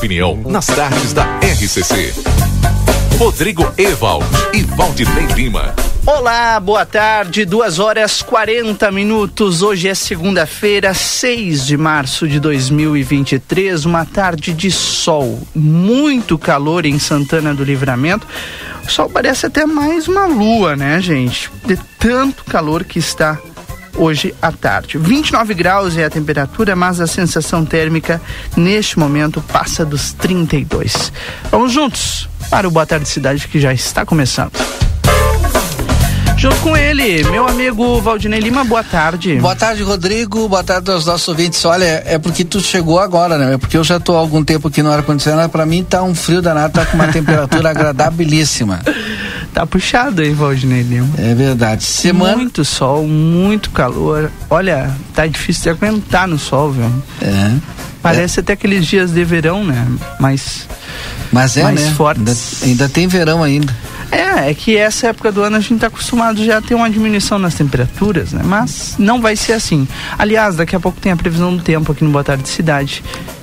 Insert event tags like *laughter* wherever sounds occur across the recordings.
opinião nas tardes da RCC. Rodrigo Ewald e Valdinei Lima. Olá, boa tarde, 2 horas 40 minutos. Hoje é segunda-feira, 6 de março de 2023, uma tarde de sol, muito calor em Santana do Livramento. O sol parece até mais uma lua, né, gente? De tanto calor que está hoje à tarde. 29 graus é a temperatura, mas a sensação térmica neste momento passa dos 32. Vamos juntos para o Boa Tarde Cidade que já está começando. Junto com ele, meu amigo Valdinei Lima, boa tarde. Boa tarde, Rodrigo. Boa tarde aos nossos ouvintes. Olha, é porque tu chegou agora, né? É porque eu já estou há algum tempo aqui no ar-condicionado. Para mim tá um frio danado, tá com uma temperatura *laughs* agradabilíssima. Tá puxado aí, Valdinei Lima. É verdade. Semana... Muito sol, muito calor. Olha, tá difícil de aguentar no sol, viu? É. Parece é. até aqueles dias de verão, né? Mas. Mas é, mais né? Fortes. Ainda, ainda tem verão ainda. É, é que essa época do ano a gente está acostumado já a ter uma diminuição nas temperaturas, né? Mas não vai ser assim. Aliás, daqui a pouco tem a previsão do tempo aqui no Boa Tarde Cidade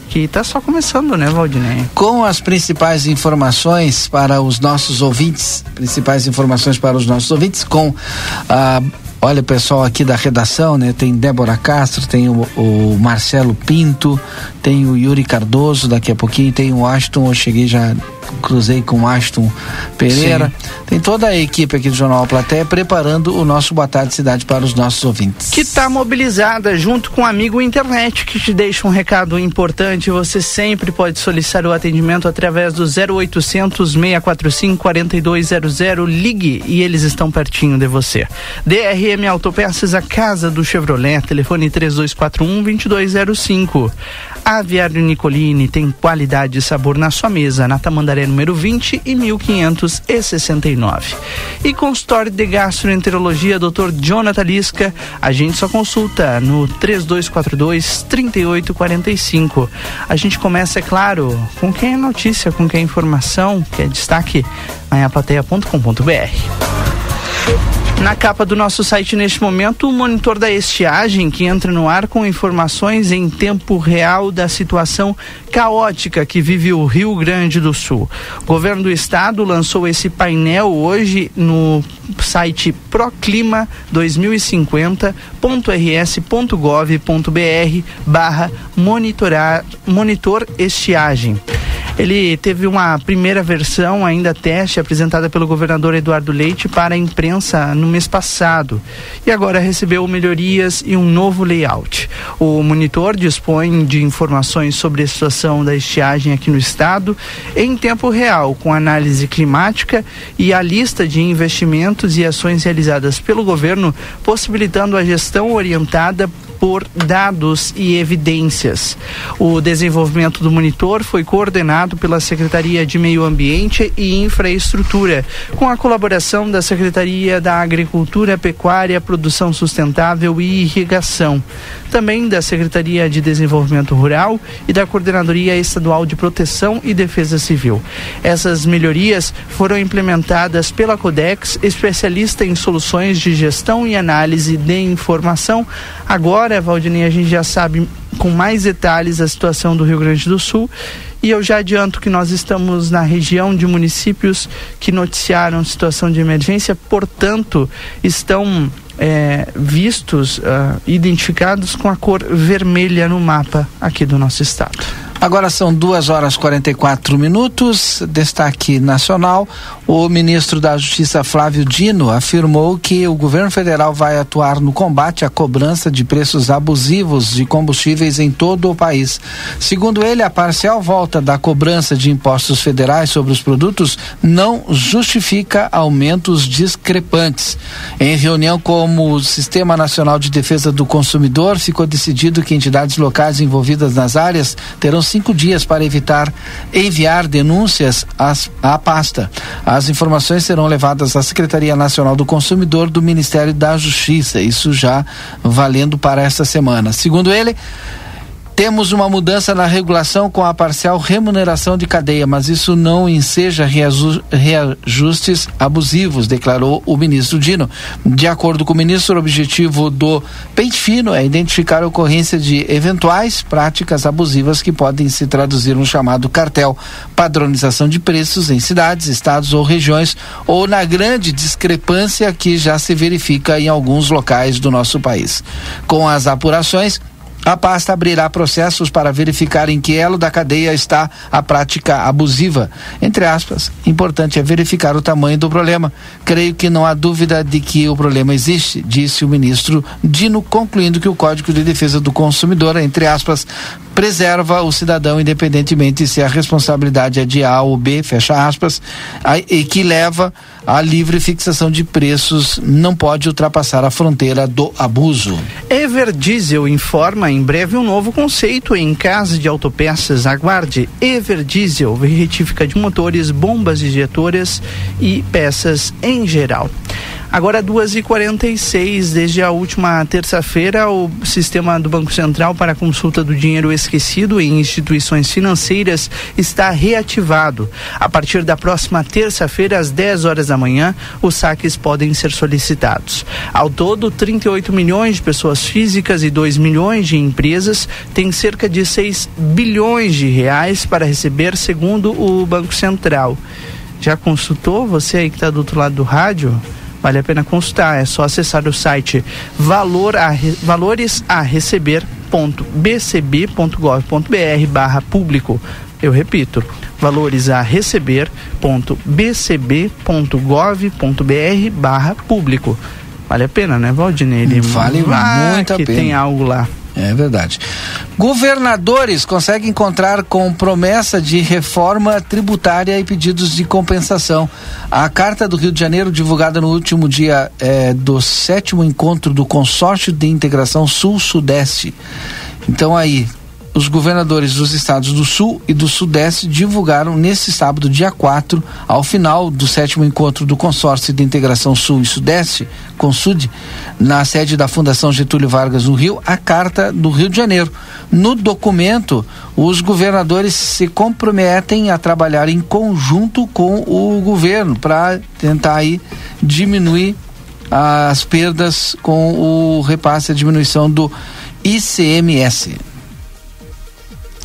que está só começando, né, Valdinei? Com as principais informações para os nossos ouvintes, principais informações para os nossos ouvintes, com a. Olha, o pessoal aqui da redação, né? Tem Débora Castro, tem o, o, Marcelo Pinto, tem o Yuri Cardoso, daqui a pouquinho tem o Aston, eu cheguei já cruzei com o Aston Pereira. Sim. Tem toda a equipe aqui do Jornal Platéia preparando o nosso Boa Tarde Cidade para os nossos ouvintes. Que está mobilizada junto com o amigo internet que te deixa um recado importante. Você sempre pode solicitar o atendimento através do 0800 645 4200. Ligue e eles estão pertinho de você. DRM Autopeças, a casa do Chevrolet, telefone 3241 2205. Aviário Nicolini tem qualidade e sabor na sua mesa, na Tamandaré número 20 e 1569. E consultório de gastroenterologia, Dr. Jonathan Lisca, a gente só consulta no 3242 3845. A gente começa, é claro, com quem é notícia, com quem é informação, que é destaque na. Na capa do nosso site neste momento, o monitor da estiagem que entra no ar com informações em tempo real da situação caótica que vive o Rio Grande do Sul. O governo do estado lançou esse painel hoje no site Proclima 2050.rs.gov.br barra monitor estiagem. Ele teve uma primeira versão, ainda teste, apresentada pelo governador Eduardo Leite para a imprensa no mês passado. E agora recebeu melhorias e um novo layout. O monitor dispõe de informações sobre a situação da estiagem aqui no estado em tempo real, com análise climática e a lista de investimentos e ações realizadas pelo governo, possibilitando a gestão orientada por dados e evidências. O desenvolvimento do monitor foi coordenado pela Secretaria de Meio Ambiente e Infraestrutura, com a colaboração da Secretaria da Agricultura, Pecuária, Produção Sustentável e Irrigação, também da Secretaria de Desenvolvimento Rural e da Coordenadoria Estadual de Proteção e Defesa Civil. Essas melhorias foram implementadas pela Codex, especialista em soluções de gestão e análise de informação, agora Agora, Valdinei, a gente já sabe com mais detalhes a situação do Rio Grande do Sul e eu já adianto que nós estamos na região de municípios que noticiaram situação de emergência, portanto, estão é, vistos, uh, identificados com a cor vermelha no mapa aqui do nosso estado. Agora são duas horas 44 minutos. Destaque nacional: o ministro da Justiça Flávio Dino afirmou que o governo federal vai atuar no combate à cobrança de preços abusivos de combustíveis em todo o país. Segundo ele, a parcial volta da cobrança de impostos federais sobre os produtos não justifica aumentos discrepantes. Em reunião com o Sistema Nacional de Defesa do Consumidor, ficou decidido que entidades locais envolvidas nas áreas terão cinco dias para evitar enviar denúncias às, à pasta. As informações serão levadas à Secretaria Nacional do Consumidor do Ministério da Justiça, isso já valendo para esta semana. Segundo ele, Temos uma mudança na regulação com a parcial remuneração de cadeia, mas isso não enseja reajustes abusivos, declarou o ministro Dino. De acordo com o ministro, o objetivo do pente fino é identificar a ocorrência de eventuais práticas abusivas que podem se traduzir no chamado cartel, padronização de preços em cidades, estados ou regiões, ou na grande discrepância que já se verifica em alguns locais do nosso país. Com as apurações, a pasta abrirá processos para verificar em que elo da cadeia está a prática abusiva. Entre aspas, importante é verificar o tamanho do problema. Creio que não há dúvida de que o problema existe, disse o ministro Dino, concluindo que o Código de Defesa do Consumidor, entre aspas, preserva o cidadão independentemente se a responsabilidade é de A ou B, fecha aspas, e que leva à livre fixação de preços, não pode ultrapassar a fronteira do abuso. Everdiesel informa em breve um novo conceito em casa de autopeças. Aguarde. Everdiesel retífica de motores, bombas injetoras e peças em geral. Agora, 2h46, desde a última terça-feira, o sistema do Banco Central para consulta do dinheiro esquecido em instituições financeiras está reativado. A partir da próxima terça-feira, às 10 horas da manhã, os saques podem ser solicitados. Ao todo, 38 milhões de pessoas físicas e 2 milhões de empresas têm cerca de 6 bilhões de reais para receber, segundo o Banco Central. Já consultou você aí que está do outro lado do rádio? Vale a pena consultar, é só acessar o site valor a, valores a receber.bcb.gov.br barra público. Eu repito, valores a receber.bcb.gov.br barra público. Vale a pena, né, Valdinei? Vale ah, muito a que pena. tem algo lá. É verdade. Governadores conseguem encontrar com promessa de reforma tributária e pedidos de compensação. A carta do Rio de Janeiro, divulgada no último dia é, do sétimo encontro do Consórcio de Integração Sul-Sudeste. Então aí, os governadores dos estados do Sul e do Sudeste divulgaram nesse sábado, dia 4, ao final do sétimo encontro do Consórcio de Integração Sul e Sudeste, CONSUD, na sede da Fundação Getúlio Vargas no Rio, a Carta do Rio de Janeiro. No documento, os governadores se comprometem a trabalhar em conjunto com o governo para tentar aí diminuir as perdas com o repasse, a diminuição do ICMS.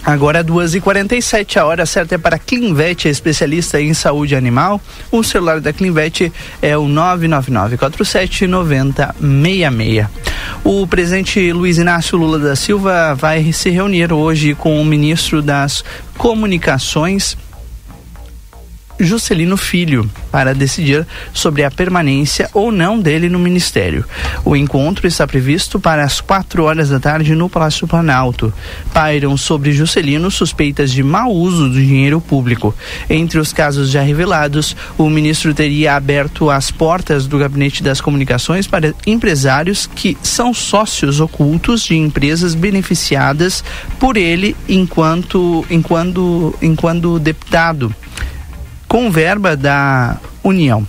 Agora 2h47, a hora certa é para Clinvet, especialista em saúde animal. O celular da Clinvet é o 999479066. O presidente Luiz Inácio Lula da Silva vai se reunir hoje com o ministro das Comunicações Juscelino Filho para decidir sobre a permanência ou não dele no ministério. O encontro está previsto para as quatro horas da tarde no Palácio Planalto. Pairam sobre Juscelino suspeitas de mau uso do dinheiro público. Entre os casos já revelados, o ministro teria aberto as portas do gabinete das comunicações para empresários que são sócios ocultos de empresas beneficiadas por ele enquanto enquanto enquanto deputado com verba da União.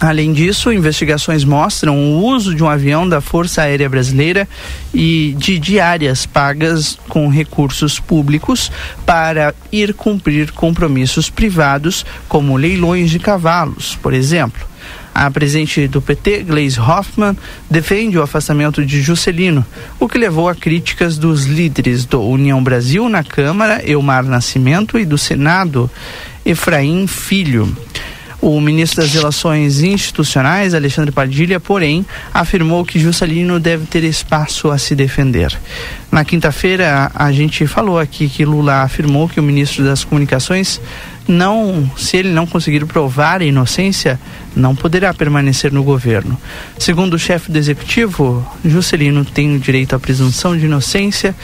Além disso, investigações mostram o uso de um avião da Força Aérea Brasileira e de diárias pagas com recursos públicos para ir cumprir compromissos privados, como leilões de cavalos, por exemplo. A presidente do PT, Gleisi Hoffmann, defende o afastamento de Juscelino, o que levou a críticas dos líderes do União Brasil na Câmara, Elmar Nascimento, e do Senado, Efraim Filho. O ministro das Relações Institucionais, Alexandre Padilha, porém, afirmou que Juscelino deve ter espaço a se defender. Na quinta-feira, a gente falou aqui que Lula afirmou que o ministro das Comunicações não, se ele não conseguir provar a inocência, não poderá permanecer no governo. Segundo o chefe do executivo, Juscelino tem o direito à presunção de inocência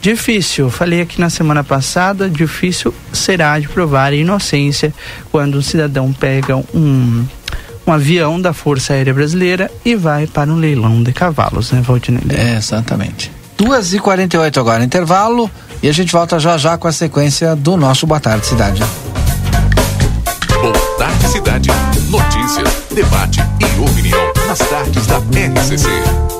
Difícil, falei aqui na semana passada, difícil será de provar a inocência quando um cidadão pega um, um avião da Força Aérea Brasileira e vai para um leilão de cavalos, né, Valdinei? É, exatamente. 2h48 agora, intervalo, e a gente volta já já com a sequência do nosso Boa Tarde Cidade. Boa Tarde Cidade. Notícias, debate e opinião nas tardes da RCC.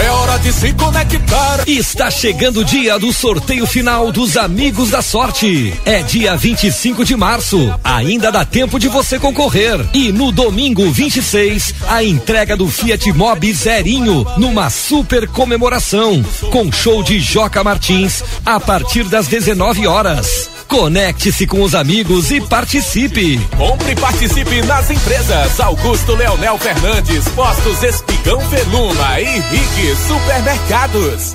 É hora de se conectar. Está chegando o dia do sorteio final dos Amigos da Sorte. É dia 25 de março. Ainda dá tempo de você concorrer. E no domingo 26, a entrega do Fiat Mobi Zerinho numa super comemoração com show de Joca Martins a partir das 19 horas. Conecte-se com os amigos e participe. Compre e participe nas empresas Augusto Leonel Fernandes, Postos Espigão Veluma e Rig Supermercados.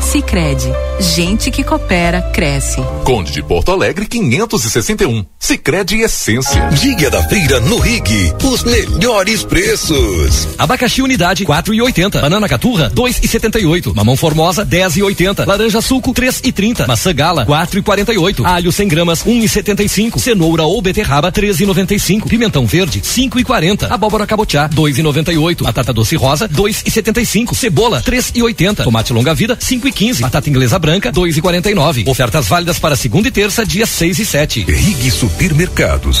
Sicredi, gente que coopera cresce. Conde de Porto Alegre 561. Sicredi Essência. Dia da feira no Rig, os melhores preços. Abacaxi unidade 4,80. Banana caturra 2,78. Mamão formosa 10,80. Laranja suco 3,30. Maçã gala 4,48. Alho 100 gramas 1,75. Cenoura ou beterraba 13,95. Pimentão verde 5,40. Abóbora cabotiá 2,98. Batata doce rosa 2,75. Cebola 3,80. Tomate longa vida 5,15. Batata inglesa branca 2,49. Ofertas válidas para segunda e terça, dia 6 e 7. Rig Supermercados.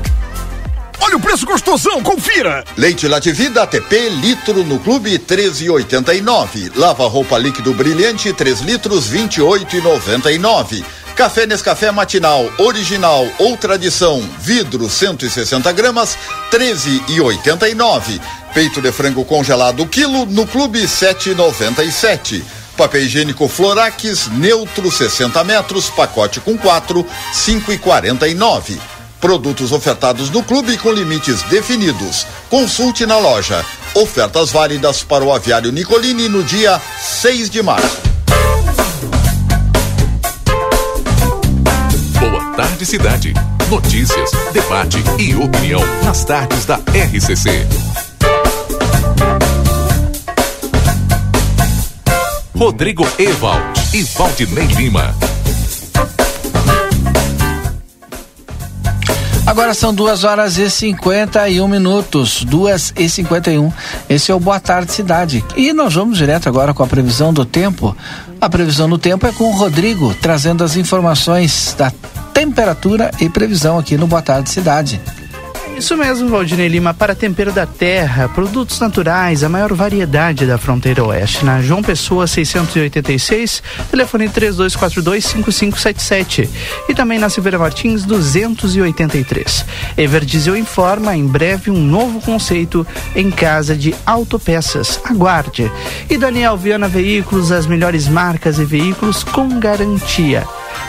Olha o preço gostosão, confira! Leite Lativida ATP, litro no clube 13,89. Lava roupa líquido brilhante 3 litros 28,99. Café Nescafé matinal, original ou tradição, vidro 160 gramas, 13,89. Peito de frango congelado quilo no clube 7,97. Papel higiênico Florax, neutro 60 metros, pacote com 4, 5,49. Produtos ofertados no clube com limites definidos. Consulte na loja. Ofertas válidas para o aviário Nicolini no dia 6 de março. Boa tarde, cidade. Notícias, debate e opinião nas tardes da RCC. Rodrigo Ewald e Valdinei Lima. Agora são duas horas e 51 minutos, duas e 51. Esse é o Boa Tarde Cidade. E nós vamos direto agora com a previsão do tempo. A previsão do tempo é com o Rodrigo, trazendo as informações da temperatura e previsão aqui no Boa Tarde Cidade. Isso mesmo, Valdinei Lima. Para tempero da terra, produtos naturais, a maior variedade da fronteira oeste. Na João Pessoa 686, telefone 3242-5577. E também na Silveira Martins 283. Everdiesel informa em breve um novo conceito em casa de autopeças. Aguarde. E Daniel Viana Veículos, as melhores marcas e veículos com garantia.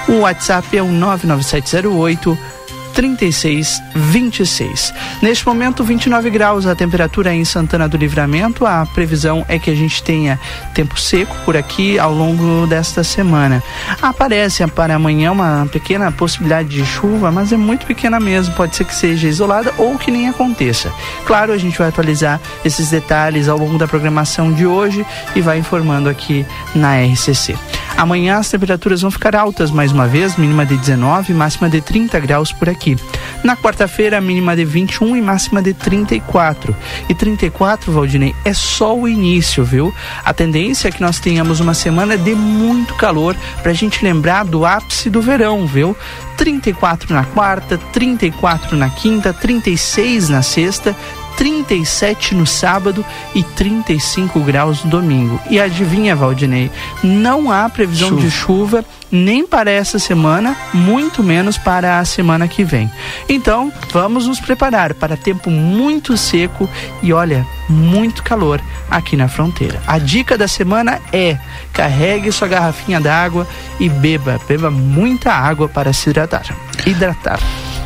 O WhatsApp é o 99708 3626. Neste momento, 29 graus a temperatura em Santana do Livramento. A previsão é que a gente tenha tempo seco por aqui ao longo desta semana. Aparece para amanhã uma pequena possibilidade de chuva, mas é muito pequena mesmo. Pode ser que seja isolada ou que nem aconteça. Claro, a gente vai atualizar esses detalhes ao longo da programação de hoje e vai informando aqui na RCC. Amanhã as temperaturas vão ficar altas mais uma vez, mínima de 19, máxima de 30 graus por aqui aqui. Na quarta-feira, mínima de 21 e máxima de 34. E 34, Valdinei, é só o início, viu? A tendência é que nós tenhamos uma semana de muito calor pra gente lembrar do ápice do verão, viu? 34 na quarta, 34 na quinta, 36 na sexta, 37 no sábado e 35 graus no domingo. E adivinha, Valdinei, não há previsão chuva. de chuva nem para essa semana, muito menos para a semana que vem. Então, vamos nos preparar para tempo muito seco e olha, muito calor aqui na fronteira. A dica da semana é: carregue sua garrafinha d'água e beba, beba muita água para se hidratar. Hidratar.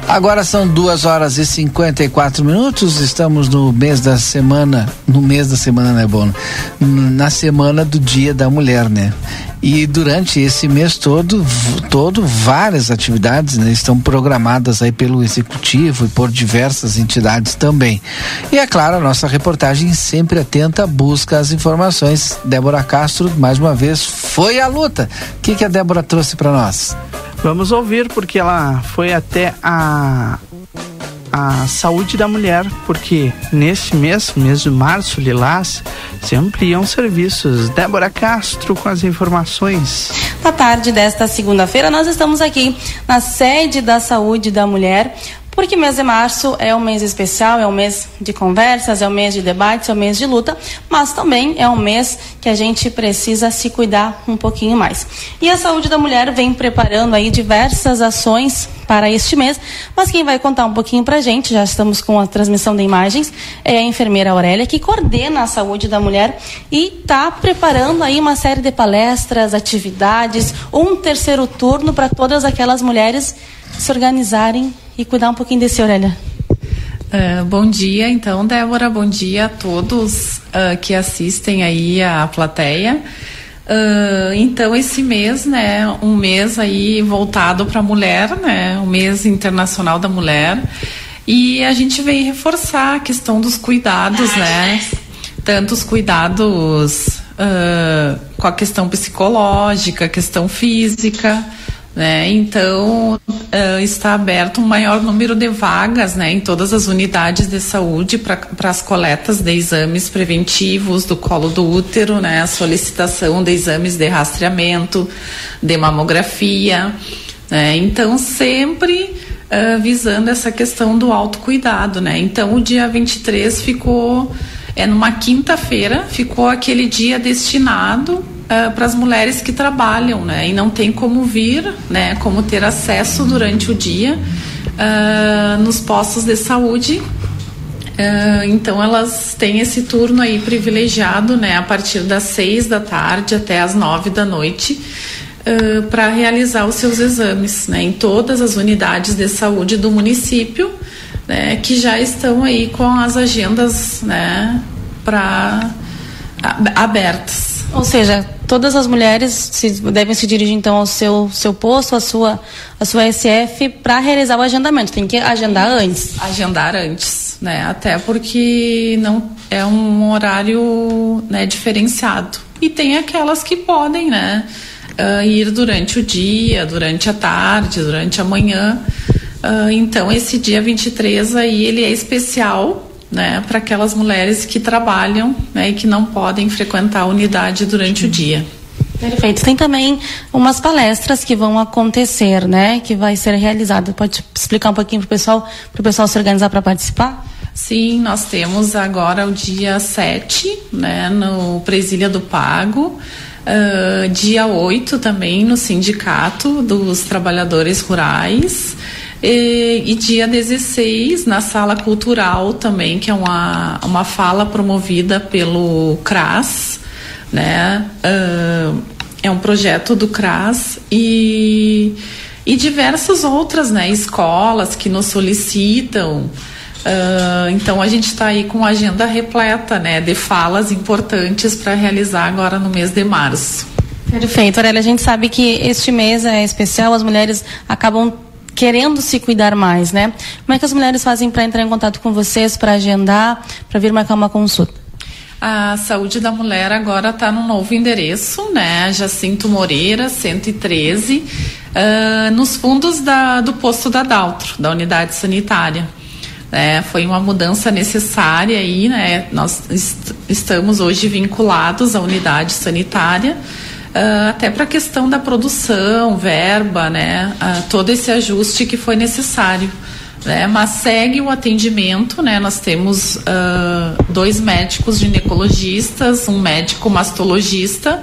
Agora são duas horas e 54 minutos. Estamos no mês da semana. No mês da semana, não é bom? Na semana do Dia da Mulher, né? E durante esse mês todo, todo várias atividades né, estão programadas aí pelo executivo e por diversas entidades também. E é claro, a nossa reportagem sempre atenta busca as informações. Débora Castro, mais uma vez, foi à luta. O que, que a Débora trouxe para nós? Vamos ouvir porque ela foi até a a saúde da mulher, porque neste mês, mês de março, Lilás, se ampliam serviços. Débora Castro com as informações. Na tarde desta segunda-feira, nós estamos aqui na sede da saúde da mulher porque mês de março é um mês especial, é um mês de conversas, é um mês de debates, é um mês de luta, mas também é um mês que a gente precisa se cuidar um pouquinho mais. E a saúde da mulher vem preparando aí diversas ações para este mês, mas quem vai contar um pouquinho para a gente, já estamos com a transmissão de imagens, é a enfermeira Aurélia, que coordena a saúde da mulher e está preparando aí uma série de palestras, atividades, um terceiro turno para todas aquelas mulheres se organizarem e cuidar um pouquinho desse Aurélia. Uh, bom dia, então, Débora. Bom dia a todos uh, que assistem aí a plateia. Uh, então, esse mês, né, um mês aí voltado para a mulher, né, o mês internacional da mulher. E a gente vem reforçar a questão dos cuidados, né, tanto os cuidados com a questão psicológica, questão física, né? Então, uh, está aberto um maior número de vagas né, em todas as unidades de saúde para as coletas de exames preventivos do colo do útero, né, a solicitação de exames de rastreamento, de mamografia. Né? Então, sempre uh, visando essa questão do autocuidado. Né? Então, o dia 23 ficou, é numa quinta-feira, ficou aquele dia destinado uh, para as mulheres que trabalham, né? E não tem como vir, né? Como ter acesso durante o dia uh, nos postos de saúde. Uh, então elas têm esse turno aí privilegiado, né? A partir das seis da tarde até as nove da noite. Para realizar os seus exames né, em todas as unidades de saúde do município, né, que já estão aí com as agendas né, para abertas. Ou seja, todas as mulheres se, devem se dirigir então ao seu, seu posto, à sua, à sua SF, para realizar o agendamento. Tem que agendar antes. Agendar antes, né? Até porque não é um horário né, diferenciado. E tem aquelas que podem, né? Uh, ir durante o dia, durante a tarde, durante a manhã. Uh, então, esse dia 23 aí, ele é especial né, para aquelas mulheres que trabalham né, e que não podem frequentar a unidade durante o dia. Perfeito. Tem também umas palestras que vão acontecer, né, que vai ser realizada. Pode explicar um pouquinho para o pessoal, para o pessoal se organizar para participar? Sim, nós temos agora o dia 7, né, no Presília do Pago. Uh, dia 8 também no Sindicato dos Trabalhadores Rurais. E, e, dia 16, na sala cultural também, que é uma, uma fala promovida pelo CRAS, né? Uh, é um projeto do CRAS e, e diversas outras né, escolas que nos solicitam. Uh, então a gente está aí com agenda repleta né, de falas importantes para realizar agora no mês de março. Perfeito, Aurélia. A gente sabe que este mês é especial, as mulheres acabam querendo se cuidar mais, né? Como é que as mulheres fazem para entrar em contato com vocês, para agendar, para vir marcar uma consulta? A saúde da mulher agora está no novo endereço, né? Jacinto Moreira, 113, uh, nos fundos da, do posto da Daltro, da unidade sanitária. É, foi uma mudança necessária aí, né? Nós est estamos hoje vinculados à unidade sanitária, uh, até para a questão da produção, verba, né? Uh, todo esse ajuste que foi necessário. Né? Mas segue o atendimento, né? Nós temos uh, dois médicos ginecologistas, um médico mastologista,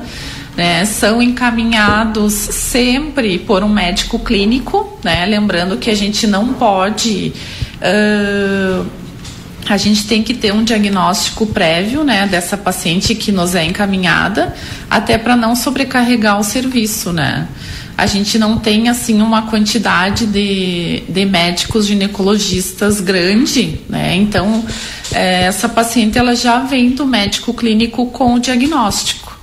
né? São encaminhados sempre por um médico clínico, né? Lembrando que a gente não pode Uh, a gente tem que ter um diagnóstico prévio, né, dessa paciente que nos é encaminhada, até para não sobrecarregar o serviço, né. A gente não tem assim uma quantidade de, de médicos ginecologistas grande, né. Então é, essa paciente ela já vem do médico clínico com o diagnóstico,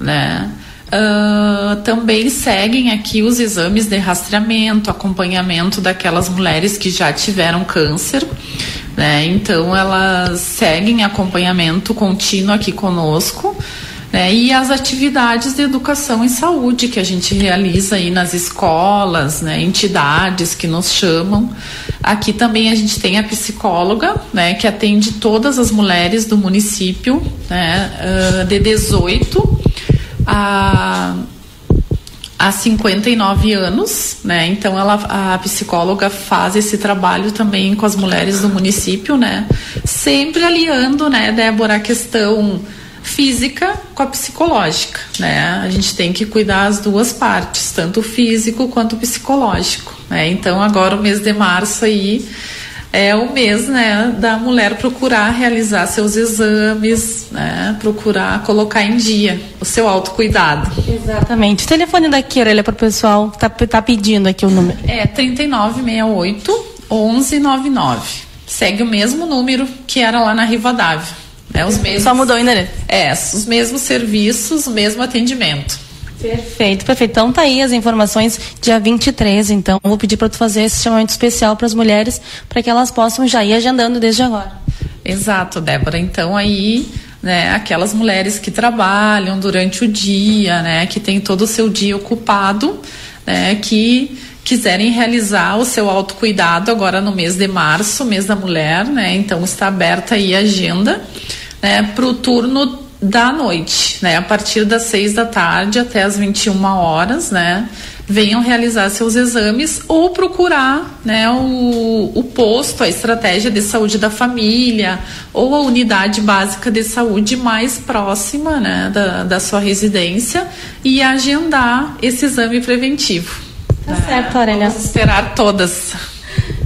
né. Uh, também seguem aqui os exames de rastreamento, acompanhamento daquelas mulheres que já tiveram câncer, né? Então elas seguem acompanhamento contínuo aqui conosco. Né? E as atividades de educação em saúde que a gente realiza aí nas escolas, né? entidades que nos chamam. Aqui também a gente tem a psicóloga, né? que atende todas as mulheres do município, né? Uh, de 18 a há 59 anos, né? Então ela a psicóloga faz esse trabalho também com as mulheres do município, né? Sempre aliando, né, Débora, a questão física com a psicológica, né? A gente tem que cuidar as duas partes, tanto o físico quanto o psicológico, né? Então agora o mês de março aí é o mês né, da mulher procurar realizar seus exames, né, procurar colocar em dia o seu autocuidado. Exatamente. O telefone da Queira para o pessoal tá, tá pedindo aqui o número. É 3968 1199. Segue o mesmo número que era lá na Rivadavia. Né, os mesmos, Só mudou o endereço. É, os mesmos serviços, o mesmo atendimento. Perfeito, perfeito. Então tá aí as informações dia 23, então vou pedir para tu fazer esse chamamento especial para as mulheres, para que elas possam já ir agendando desde agora. Exato, Débora. Então aí, né, aquelas mulheres que trabalham durante o dia, né, que tem todo o seu dia ocupado, né, que quiserem realizar o seu autocuidado agora no mês de março, mês da mulher, né? Então está aberta aí a agenda, né, para o turno da noite, né? A partir das seis da tarde até as 21 horas, né? Venham realizar seus exames ou procurar, né? O, o posto, a estratégia de saúde da família ou a unidade básica de saúde mais próxima, né? Da, da sua residência e agendar esse exame preventivo. Tá certo, Aurélia. Vamos esperar todas.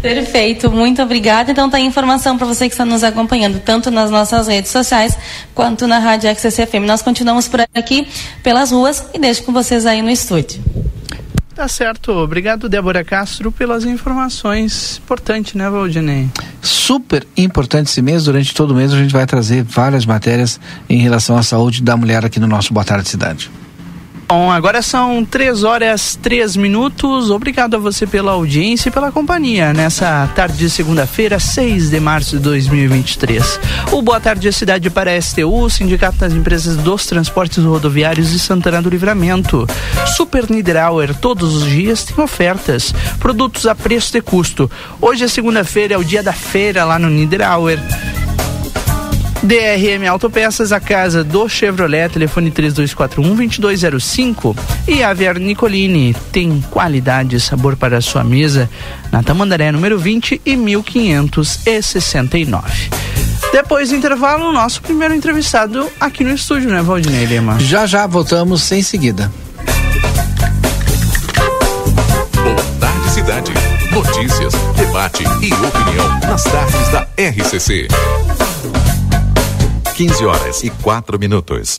Perfeito, muito obrigada. Então tá aí informação para você que está nos acompanhando, tanto nas nossas redes sociais quanto na Rádio XCFM. Nós continuamos por aqui pelas ruas e deixo com vocês aí no estúdio. Tá certo. Obrigado, Débora Castro, pelas informações. Importante, né, Valdinei? Super importante esse mês. Durante todo o mês a gente vai trazer várias matérias em relação à saúde da mulher aqui no nosso Boa Tarde Cidade. Bom, agora são três horas três minutos. Obrigado a você pela audiência e pela companhia nessa tarde de segunda-feira, 6 de março de 2023. O Boa Tarde Cidade para a STU, Sindicato das Empresas dos Transportes Rodoviários de Santana do Livramento. Super Niederauer, todos os dias tem ofertas. Produtos a preço de custo. Hoje é segunda-feira, é o dia da feira lá no Niederauer. DRM Autopeças, a casa do Chevrolet, telefone 3241-2205. E Aviar Nicolini tem qualidade e sabor para a sua mesa na Tamandaré, número 20 e 1569. Depois do intervalo, o nosso primeiro entrevistado aqui no estúdio, né, Valdinei Lima? Já já voltamos em seguida. Boa tarde, cidade. Notícias, debate e opinião nas tardes da RCC. 15 horas e 4 minutos.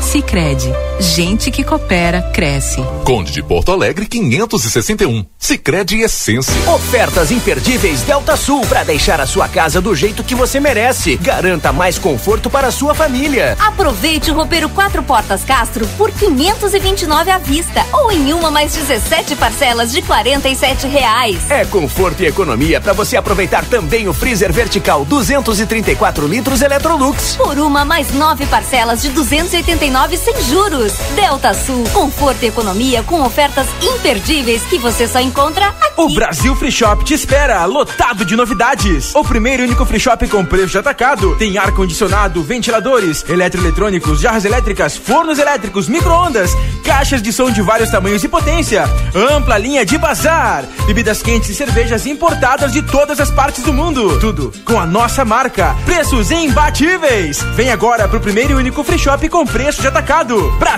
Sicredi, gente que coopera cresce. Conde de Porto Alegre 561. Sicredi Essência. Ofertas imperdíveis Delta Sul para deixar a sua casa do jeito que você merece. Garanta mais conforto para a sua família. Aproveite o roupeiro quatro portas Castro por 529 à vista ou em uma mais 17 parcelas de 47 reais. É conforto e economia para você aproveitar também o freezer vertical 234 litros Electrolux. Por uma mais nove parcelas de 289 sem juros. Delta Sul, conforto e economia com ofertas imperdíveis que você só encontra aqui. O Brasil Free Shop te espera, lotado de novidades. O primeiro e único free shop com preço de atacado. Tem ar-condicionado, ventiladores, eletroeletrônicos, jarras elétricas, fornos elétricos, micro-ondas, caixas de som de vários tamanhos e potência, ampla linha de bazar, bebidas quentes e cervejas importadas de todas as partes do mundo. Tudo com a nossa marca. Preços imbatíveis. Vem agora pro primeiro e único free shop com preço de atacado. Brasil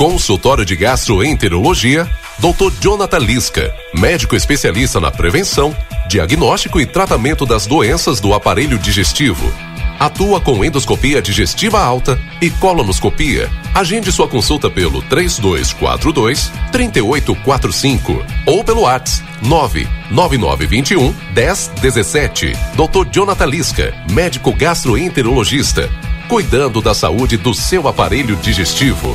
Consultório de Gastroenterologia, Dr. Jonathan Lisca, médico especialista na prevenção, diagnóstico e tratamento das doenças do aparelho digestivo. Atua com endoscopia digestiva alta e colonoscopia. Agende sua consulta pelo 3242 3845 ou pelo WhatsApp 99921 1017. Dr. Jonathan Lisca, médico gastroenterologista, cuidando da saúde do seu aparelho digestivo.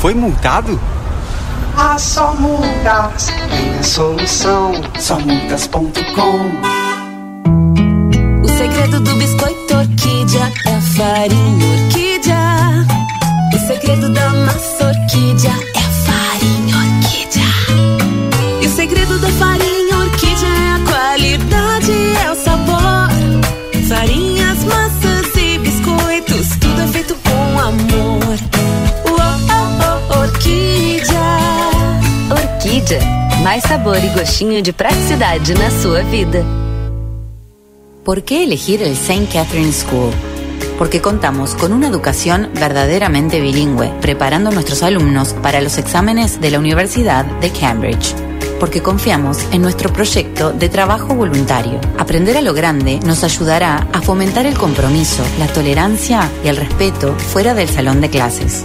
Foi multado? Ah, só multas tem a solução. Somultas.com O segredo do biscoito orquídea é a farinha orquídea. O segredo da massa orquídea é a farinha orquídea. E o segredo da farinha orquídea é a qualidade, é o sabor. Farinhas, Orquídea. Mais sabor y gostinho de praticidade na sua vida. ¿Por qué elegir el St. Catherine School? porque contamos con una educación verdaderamente bilingüe, preparando a nuestros alumnos para los exámenes de la Universidad de Cambridge porque confiamos en nuestro proyecto de trabajo voluntario. Aprender a lo grande nos ayudará a fomentar el compromiso, la tolerancia y el respeto fuera del salón de clases.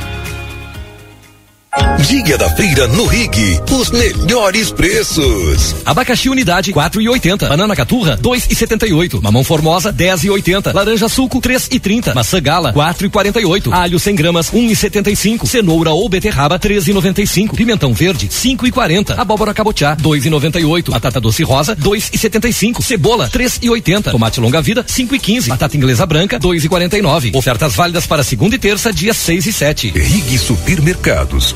Dia da feira no Rig, os melhores preços. Abacaxi unidade 4,80. Banana caturra 2,78. Mamão formosa 10,80. Laranja suco 3,30. Maçã gala 4,48. Alho 100 gramas 1,75. Cenoura ou beterraba 13,95. Pimentão verde 5,40. Abóbora cabotiá 2,98. Batata doce rosa 2,75. Cebola 3,80. Tomate longa vida 5,15. Batata inglesa branca 2,49. Ofertas válidas para segunda e terça, dias 6 e 7. Rig Supermercados.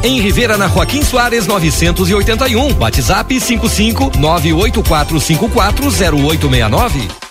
Em Ribeira na Joaquim Soares 981. WhatsApp 55 984540869.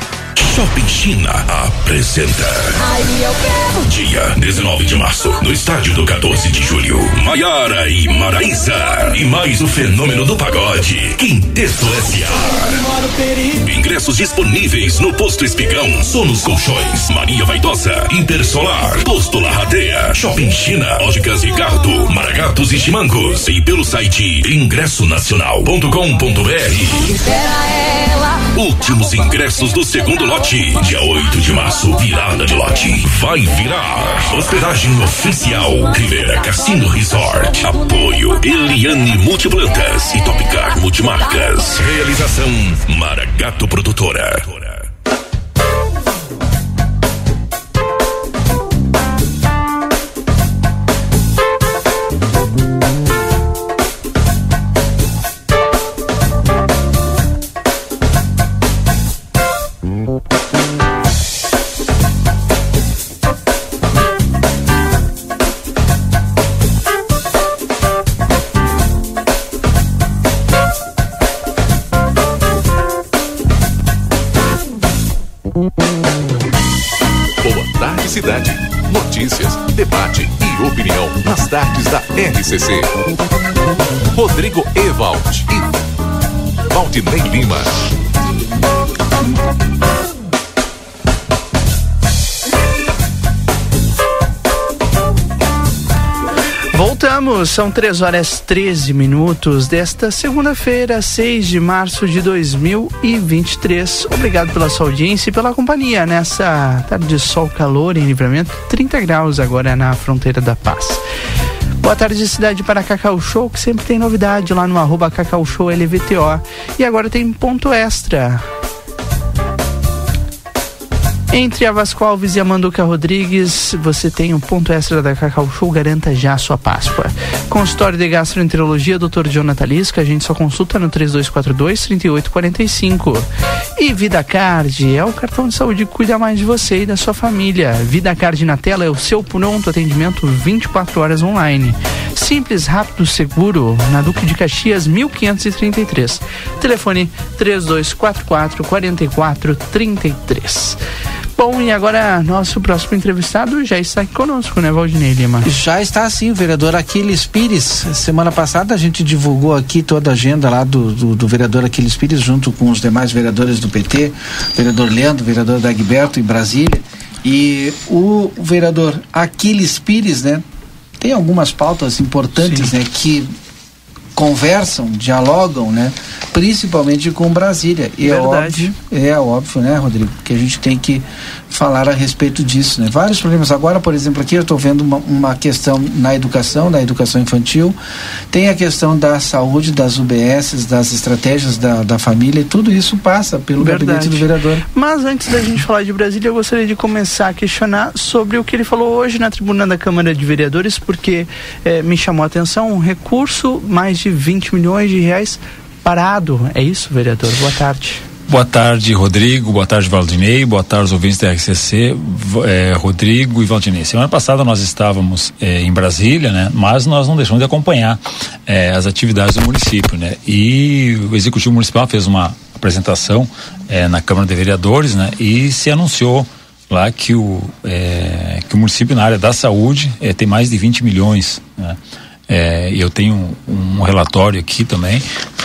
Shopping China apresenta. Aí eu quero. Dia 19 de março, no estádio do 14 de julho. Maiara e Maraísa. E mais o fenômeno do pagode. Quinteto S.A. Ingressos disponíveis no Posto Espigão, Sonos Colchões, Maria Vaidosa, Intersolar, Posto Larradeia, Shopping China, Óticas Ricardo, Maragatos e Chimangos. E pelo site ingressonacional.com.br. Últimos ingressos do segundo lote. Dia 8 de março, virada de lote. Vai virar. Hospedagem oficial. Rivera Cassino Resort. Apoio Eliane Multiplantas e Topcar Multimarcas. Realização Maragato Produtora. RCC. Rodrigo Evald e Valdinei Lima. Voltamos, são 3 horas 13 minutos desta segunda-feira, 6 de março de 2023. Obrigado pela sua audiência e pela companhia nessa tarde de sol, calor em livramento, 30 graus agora na fronteira da paz. Boa tarde, cidade para Cacau Show, que sempre tem novidade lá no arroba Cacau Show LVTO. E agora tem ponto extra. Entre a Vasco Alves e a Manduca Rodrigues, você tem um ponto extra da Cacau Show, garanta já a sua Páscoa. Consultório de Gastroenterologia, Dr. Jonathan Lisca, a gente só consulta no 3242-3845. E Vida Card, é o cartão de saúde que cuida mais de você e da sua família. Vida Card na tela é o seu pronto atendimento 24 horas online. Simples, rápido, seguro, na Duque de Caxias, 1533. Telefone 3244 4433. Bom, e agora nosso próximo entrevistado já está aqui conosco, né, Valdinei Lima? Já está sim, o vereador Aquiles Pires. Semana passada a gente divulgou aqui toda a agenda lá do, do, do vereador Aquiles Pires, junto com os demais vereadores do PT, vereador Leandro, vereador Dagberto em Brasília. E o vereador Aquiles Pires, né, tem algumas pautas importantes, sim. né, que conversam, dialogam, né? Principalmente com Brasília. E Verdade. é óbvio, é óbvio, né, Rodrigo, que a gente tem que falar a respeito disso, né? Vários problemas. Agora, por exemplo, aqui eu estou vendo uma, uma, questão na educação, na educação infantil, tem a questão da saúde, das UBSs, das estratégias da, da família, e tudo isso passa pelo Verdade. gabinete do vereador. Mas antes da gente falar de Brasília, eu gostaria de começar a questionar sobre o que ele falou hoje na tribuna da Câmara de Vereadores, porque eh, me chamou a atenção um recurso, mais de 20 milhões de reais parado. É isso, vereador? Boa tarde. Boa tarde, Rodrigo. Boa tarde, Valdinei. Boa tarde, os ouvintes da RCC. É, Rodrigo e Valdinei. Semana passada nós estávamos é, em Brasília, né? Mas nós não deixamos de acompanhar é, as atividades do município, né? E o Executivo Municipal fez uma apresentação é, na Câmara de Vereadores, né? E se anunciou lá que o, é, que o município na área da saúde é, tem mais de 20 milhões, né? É, eu tenho um relatório aqui também,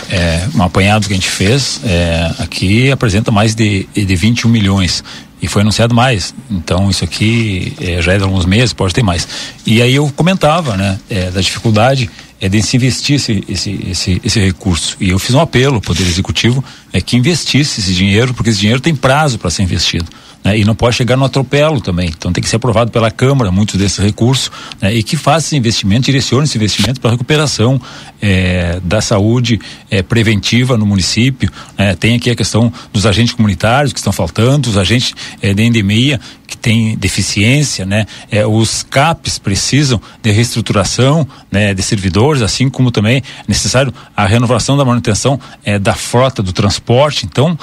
é, um apanhado que a gente fez, é, aqui apresenta mais de, de 21 milhões. E foi anunciado mais. Então, isso aqui é, já é de alguns meses, pode ter mais. E aí eu comentava, né, é, da dificuldade é de se investir esse, esse, esse, esse recurso. E eu fiz um apelo ao Poder Executivo é que investisse esse dinheiro, porque esse dinheiro tem prazo para ser investido né? e não pode chegar no atropelo também. Então tem que ser aprovado pela Câmara muitos desses recursos né? e que faça esse investimento, direcione esse investimento para a recuperação é, da saúde é, preventiva no município. Né? Tem aqui a questão dos agentes comunitários que estão faltando, os agentes é, de endemia que têm deficiência, né? Os CAPs precisam de reestruturação, né? De servidores, assim como também é necessário a renovação da manutenção da frota do transporte. Então,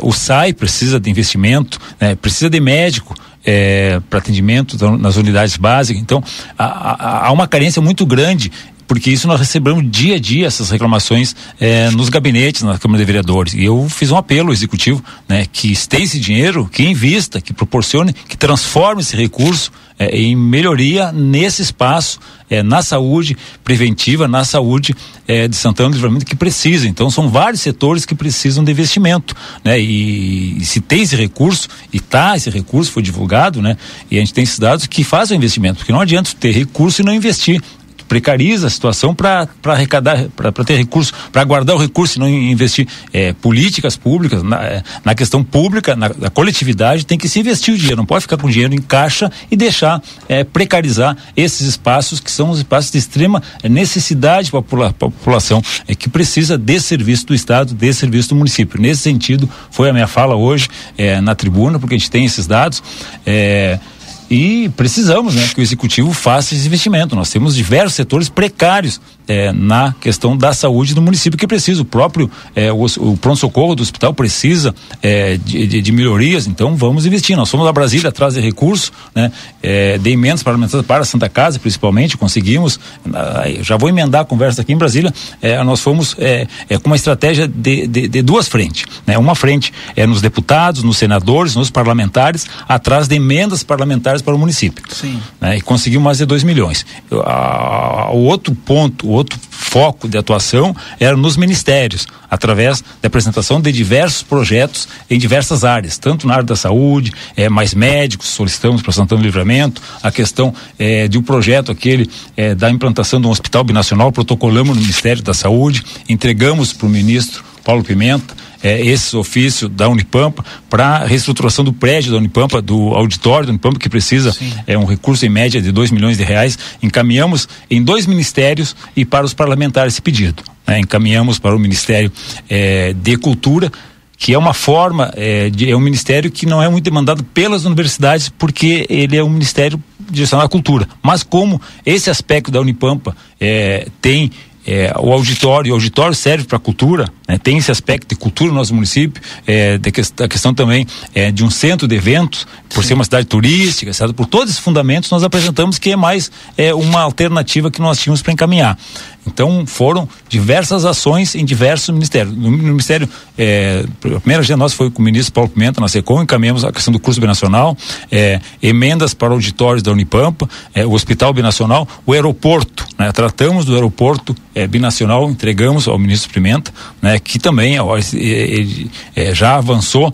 o SAI precisa de investimento, né? precisa de médico, é, para atendimento nas unidades básicas. Então, há, há, há, uma carência muito grande porque isso nós recebemos dia a dia essas reclamações eh, nos gabinetes, na Câmara de Vereadores. E eu fiz um apelo ao Executivo, né, que tem esse dinheiro, que invista, que proporcione, que transforme esse recurso eh, em melhoria nesse espaço, eh, na saúde preventiva, na saúde de Santana do Livramento que precisa. Então são vários setores que precisam de investimento, né? E, e se tem esse recurso, e tá esse recurso, foi divulgado, né? E a gente tem esses dados que fazem o investimento, porque não adianta ter recurso e não investir precariza a situação para arrecadar, para ter recurso, para guardar o recurso e não investir. É, políticas públicas, na, é, na questão pública, na, na, coletividade, tem que se investir o dinheiro, não pode ficar com dinheiro em caixa e deixar é, precarizar esses espaços que são os espaços de extrema necessidade para a população, é, que precisa de serviço do Estado, de serviço do município. Nesse sentido, foi a minha fala hoje é, na tribuna, porque a gente tem esses dados. É, e precisamos né, que o executivo faça esse investimento. Nós temos diversos setores precários é, na questão da saúde do município que precisa. O próprio é, o, o pronto-socorro do hospital precisa é, de, de, de, melhorias, então vamos investir. Nós fomos a Brasília atrás de recursos, né, é, de emendas parlamentares para a Santa Casa, principalmente, conseguimos. já vou emendar a conversa aqui em Brasília. Nós fomos com uma estratégia de, de, de, duas frentes. Né? Uma frente é nos deputados, nos senadores, nos parlamentares, atrás de emendas parlamentares para o município. Sim. Né? E conseguimos mais de 2 milhões. O outro ponto, outro foco de atuação era nos ministérios, através da apresentação de diversos projetos em diversas áreas, tanto na área da saúde, é, mais médicos, solicitamos para Santana do Livramento, a questão é, de um projeto aquele é, da implantação de um hospital binacional, protocolamos no Ministério da Saúde, entregamos para o ministro Paulo Pimenta, é, esse ofício da Unipampa para reestruturação do prédio da Unipampa, do auditório da Unipampa, que precisa Sim. é um recurso em média de 2 milhões de reais. Encaminhamos em dois ministérios e para os parlamentares esse pedido. Né? Encaminhamos para o Ministério é, de Cultura que é uma forma é, de, é um ministério que não é muito demandado pelas universidades porque ele é um ministério direcionado à cultura mas como esse aspecto da Unipampa é, tem é, o auditório, o auditório serve para cultura, né? tem esse aspecto de cultura no nosso município, é, da, que, da questão também é, de um centro de eventos, por Sim. ser uma cidade turística, certo? por todos esses fundamentos nós apresentamos que é mais é, uma alternativa que nós tínhamos para encaminhar. Então foram diversas ações em diversos ministérios. No, no Ministério, é, a primeira agenda nossa foi com o ministro Paulo Pimenta, na SECOM, encaminhamos a questão do curso binacional, é, emendas para auditórios da Unipampa, é, o Hospital Binacional, o aeroporto, né? tratamos do aeroporto é, binacional, entregamos ao ministro Pimenta, né? que também ó, ele, é, já avançou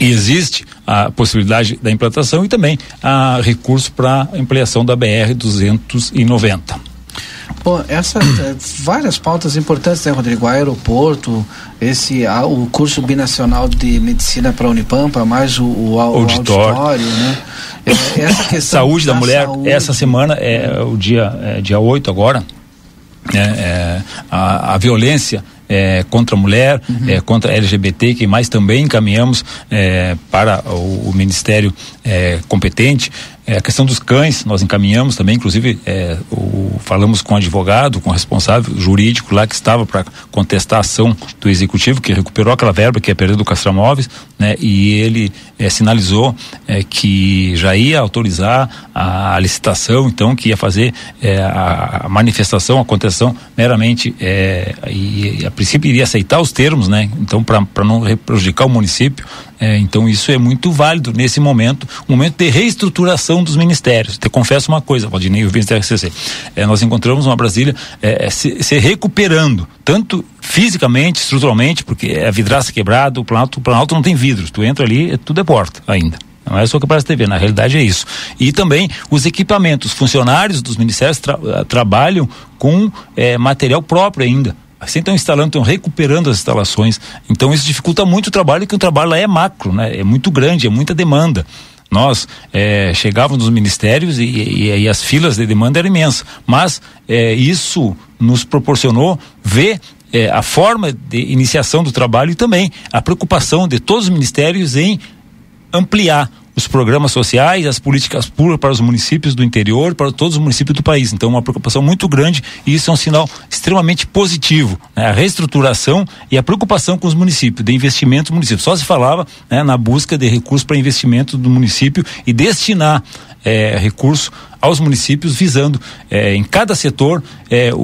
e existe a possibilidade da implantação e também a recurso para ampliação da BR 290. Bom, essa é, várias pautas importantes, né, Rodrigo? O aeroporto, esse a, o curso binacional de medicina para a Unipampa, mais o, o, auditório. auditório, né? É, essa questão saúde da, da mulher, saúde. essa semana é o dia é, dia 8 agora. É, é, a, a violência é, contra a mulher, uhum. é, contra a LGBT, que mais também encaminhamos é, para o, o Ministério é, competente. É, a questão dos cães, nós encaminhamos também, inclusive é, o, falamos com o advogado, com o responsável jurídico lá que estava para contestar a ação do executivo, que recuperou aquela verba que é perdida do Castramóveis, né? E ele é, sinalizou é, que já ia autorizar a, a, licitação, então que ia fazer é, a, a, manifestação, a contestação meramente é, e, a princípio iria aceitar os termos, né? Então para não prejudicar o município, é, então isso é muito válido nesse momento, momento de reestruturação dos ministérios. Te confesso uma coisa, Valdinei, o da RCC. É, nós encontramos uma Brasília é, é, se, se, recuperando, tanto fisicamente, estruturalmente, porque é a vidraça quebrada, o Planalto, o Planalto não tem vidros, tu entra ali, é, tudo é porta ainda. Não é só que parece TV, na realidade é isso. E também os equipamentos, funcionários dos ministérios tra trabalham com é, material próprio ainda assim estão instalando, estão recuperando as instalações. Então isso dificulta muito o trabalho, que o trabalho lá é macro, né? É muito grande, é muita demanda. Nós é, chegávamos nos ministérios e, e, e, as filas de demanda eram imensas. Mas é, isso nos proporcionou ver é, a forma de iniciação do trabalho e também a preocupação de todos os ministérios em ampliar os programas sociais, as políticas públicas para os municípios do interior, para todos os municípios do país. Então, uma preocupação muito grande e isso é um sinal extremamente positivo. Né? A reestruturação e a preocupação com os municípios, de investimento do município. Só se falava né, na busca de recursos para investimento do município e destinar é, recurso aos municípios, visando é, em cada setor é, o,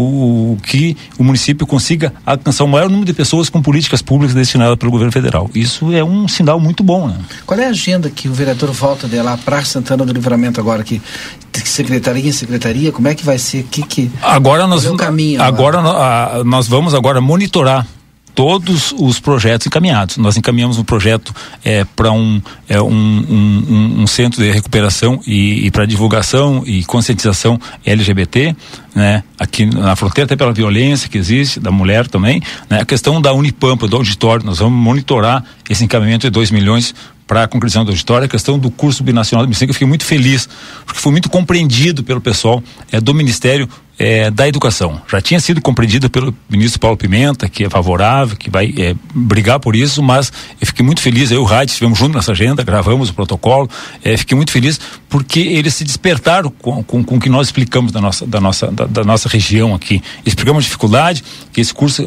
o, que o município consiga alcançar o maior número de pessoas com políticas públicas destinadas pelo governo federal. Isso é um sinal muito bom. Né? Qual é a agenda que o vereador volta de lá para Santana do Livramento agora? Que, secretaria em secretaria? Como é que vai ser? Que, que, agora nós, é caminho, agora, agora nós vamos agora monitorar todos os projetos encaminhados. Nós encaminhamos um projeto é, para um, é, um, um, um, centro de recuperação e, e para divulgação e conscientização LGBT, né? Aqui na fronteira, até pela violência que existe da mulher também, né? A questão da Unipampa, do auditório, nós vamos monitorar esse encaminhamento de 2 milhões para a conclusão da história, a questão do curso binacional medicina, que eu fiquei muito feliz, porque foi muito compreendido pelo pessoal é, do Ministério é, da Educação. Já tinha sido compreendido pelo ministro Paulo Pimenta, que é favorável, que vai é, brigar por isso, mas eu fiquei muito feliz, eu e o Rádio estivemos juntos nessa agenda, gravamos o protocolo, é, fiquei muito feliz porque eles se despertaram com, com, com o que nós explicamos da nossa, da nossa, da, da nossa região aqui. Explicamos a dificuldade, que esse curso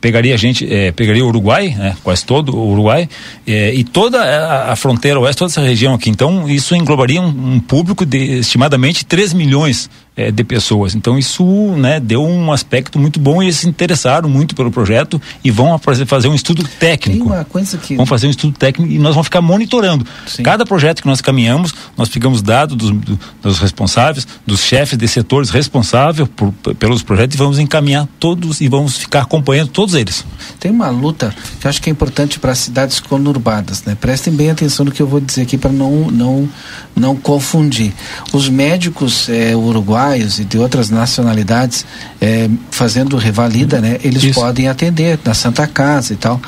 pegaria a gente, é, pegaria o Uruguai, né, quase todo o Uruguai, é, e toda a, a, fronteira oeste, toda essa região aqui. Então, isso englobaria um, um público de estimadamente 3 milhões é, de pessoas. Então isso né, deu um aspecto muito bom e eles se interessaram muito pelo projeto e vão fazer um estudo técnico. Tem uma coisa que... Vão fazer um estudo técnico e nós vamos ficar monitorando. Sim. Cada projeto que nós caminhamos, nós pegamos dados dos, dos responsáveis, dos chefes de setores responsáveis por, pelos projetos e vamos encaminhar todos e vamos ficar acompanhando todos eles. Tem uma luta que eu acho que é importante para as cidades conurbadas. Né? Prestem bem atenção no que eu vou dizer aqui para não, não, não confundir. Os médicos é, uruguaios uruguaios e de outras nacionalidades é, fazendo revalida, né? Eles Isso. podem atender na Santa Casa e tal,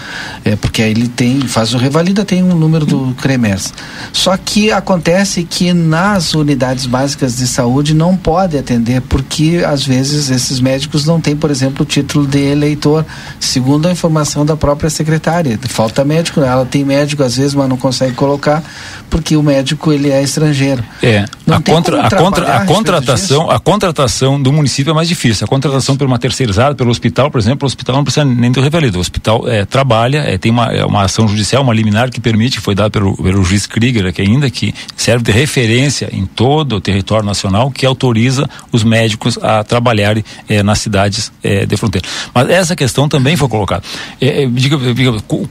é, porque aí ele tem, faz o revalida, tem um número do CREMERS. Só que acontece que nas unidades básicas de saúde não pode atender, porque às vezes esses médicos não têm, por exemplo, o título de eleitor, segundo a informação da própria secretária. Falta médico, né? ela tem médico às vezes, mas não consegue colocar, porque o médico ele é estrangeiro. É. a, contra, a, contra, a contratação a contratação do município é mais difícil. A contratação por uma terceirizada, pelo hospital, por exemplo, o hospital não precisa nem do referido. O hospital é, trabalha, é, tem uma, é uma ação judicial, uma liminar que permite, que foi dada pelo, pelo juiz Krieger aqui ainda, que serve de referência em todo o território nacional, que autoriza os médicos a trabalharem é, nas cidades é, de fronteira. Mas essa questão também foi colocada. É, diga, diga, com,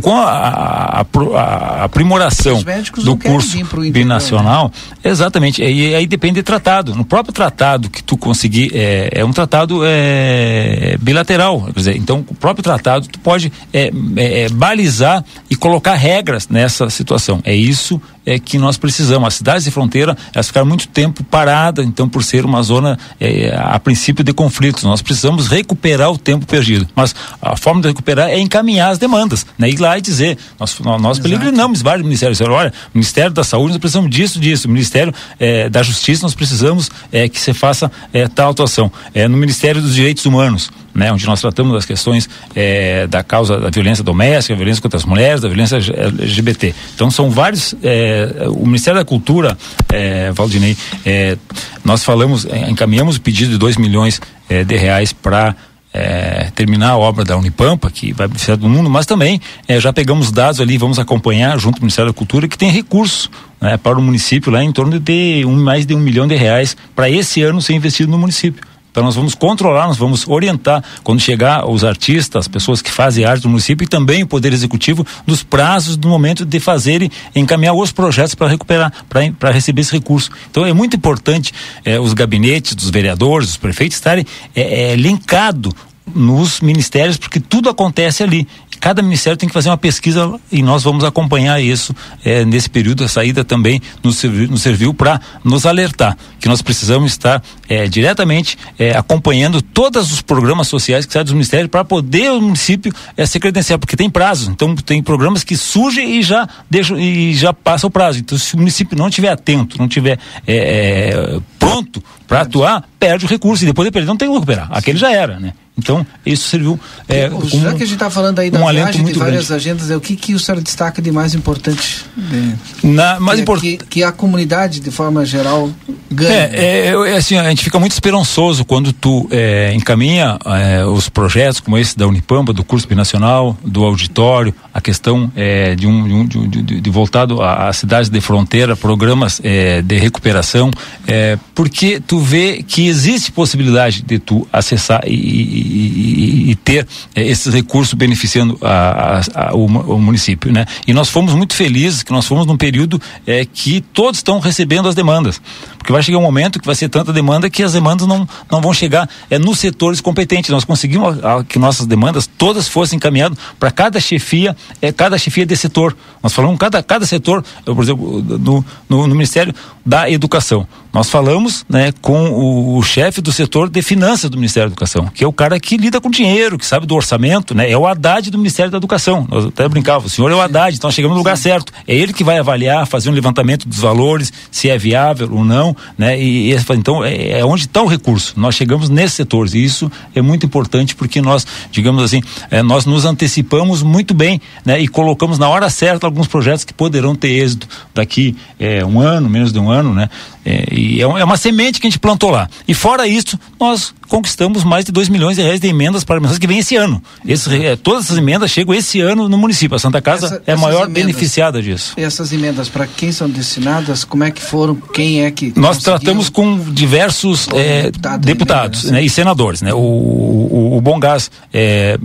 com a, a, a, aprimoração do curso binacional, exatamente, e aí depende de tratado. No próprio tratado que tu conseguir, é, é um tratado é, bilateral, quer dizer, então o próprio tratado tu pode é, é, balizar e colocar regras nessa situação. É isso é que nós precisamos. As cidades de fronteira, elas ficaram muito tempo paradas, então, por ser uma zona, é, a princípio, de conflitos. Nós precisamos recuperar o tempo perdido. Mas a forma de recuperar é encaminhar as demandas, né? Ir lá e dizer, nós, nós peregrinamos vários ministérios, olha, Ministério da Saúde, nós precisamos disso, disso, Ministério é, da Justiça, nós precisamos é, que se faça é, tal atuação. É, no Ministério dos Direitos Humanos, né, onde nós tratamos das questões é, da causa da violência doméstica, violência contra as mulheres, da violência LGBT. Então são vários. É, o Ministério da Cultura, é, Valdinei, é, nós falamos, é, encaminhamos o pedido de 2 milhões é, de reais para é, terminar a obra da Unipampa, que vai beneficiar do mundo, mas também é, já pegamos dados ali, vamos acompanhar junto ao Ministério da Cultura, que tem recursos né, para o município lá em torno de um, mais de um milhão de reais para esse ano ser investido no município. Então nós vamos controlar, nós vamos orientar quando chegar os artistas, as pessoas que fazem arte do município e também o poder executivo dos prazos do momento de fazerem encaminhar os projetos para recuperar, para receber esse recurso. Então é muito importante eh, os gabinetes dos vereadores, dos prefeitos estarem eh, eh, linkados nos ministérios, porque tudo acontece ali. Cada ministério tem que fazer uma pesquisa e nós vamos acompanhar isso é, nesse período. A saída também nos serviu, serviu para nos alertar que nós precisamos estar é, diretamente é, acompanhando todos os programas sociais que saem dos ministérios para poder o município é, se credenciar, porque tem prazo. Então tem programas que surgem e já deixam e já passa o prazo. Então se o município não estiver atento, não estiver é, pronto para atuar, perde o recurso e depois de perder não tem como recuperar. Aquele já era, né? Então, isso serviu. É, Já que a gente está falando aí da um viagem, de várias grande. agendas, é, o que, que o senhor destaca de mais importante? De, Na, mais import... que, que, a comunidade, de forma geral, ganha. É, é, é, assim, a gente fica muito esperançoso quando tu é, encaminha é, os projetos como esse da Unipampa, do curso binacional, do auditório, a questão é, de, um, de, um, de, de, voltado às cidades de fronteira, programas de recuperação, porque tu vê que existe possibilidade de tu acessar e, e, e, ter é, esses recursos beneficiando a, a, a, o, o, município, né? E nós fomos muito felizes que nós fomos num período é, que todos estão recebendo as demandas, porque vai chegar um momento que vai ser tanta demanda que as demandas não, não vão chegar é, nos setores competentes. Nós conseguimos que nossas demandas todas fossem encaminhadas para cada chefia, é, cada chefia de setor. Nós falamos cada, cada setor, por exemplo, no, no Ministério da Educação. Nós falamos né, com o, o chefe do setor de finanças do Ministério da Educação, que é o cara que lida com dinheiro, que sabe do orçamento, né? É o Haddad do Ministério da Educação. Nós até brincava, o senhor é o Haddad, então chegamos no lugar Sim. certo. É ele que vai avaliar, fazer um levantamento dos valores, se é viável ou não, né? E, e então é, é onde está o recurso. Nós chegamos nesses setores e isso é muito importante porque nós, digamos assim, é, nós nos antecipamos muito bem, né? E colocamos na hora certa alguns projetos que poderão ter êxito daqui é, um ano, menos de um ano, né? É, e é, é uma semente que a gente plantou lá. E fora isso, nós conquistamos mais de 2 milhões de reais de emendas para que vem esse ano. Esse, é, todas essas emendas chegam esse ano no município. A Santa Casa Essa, é a maior emendas, beneficiada disso. E essas emendas, para quem são destinadas? Como é que foram? Quem é que. Nós tratamos com diversos é, deputado deputados né, e senadores. Né? O, o, o Bom Gás é,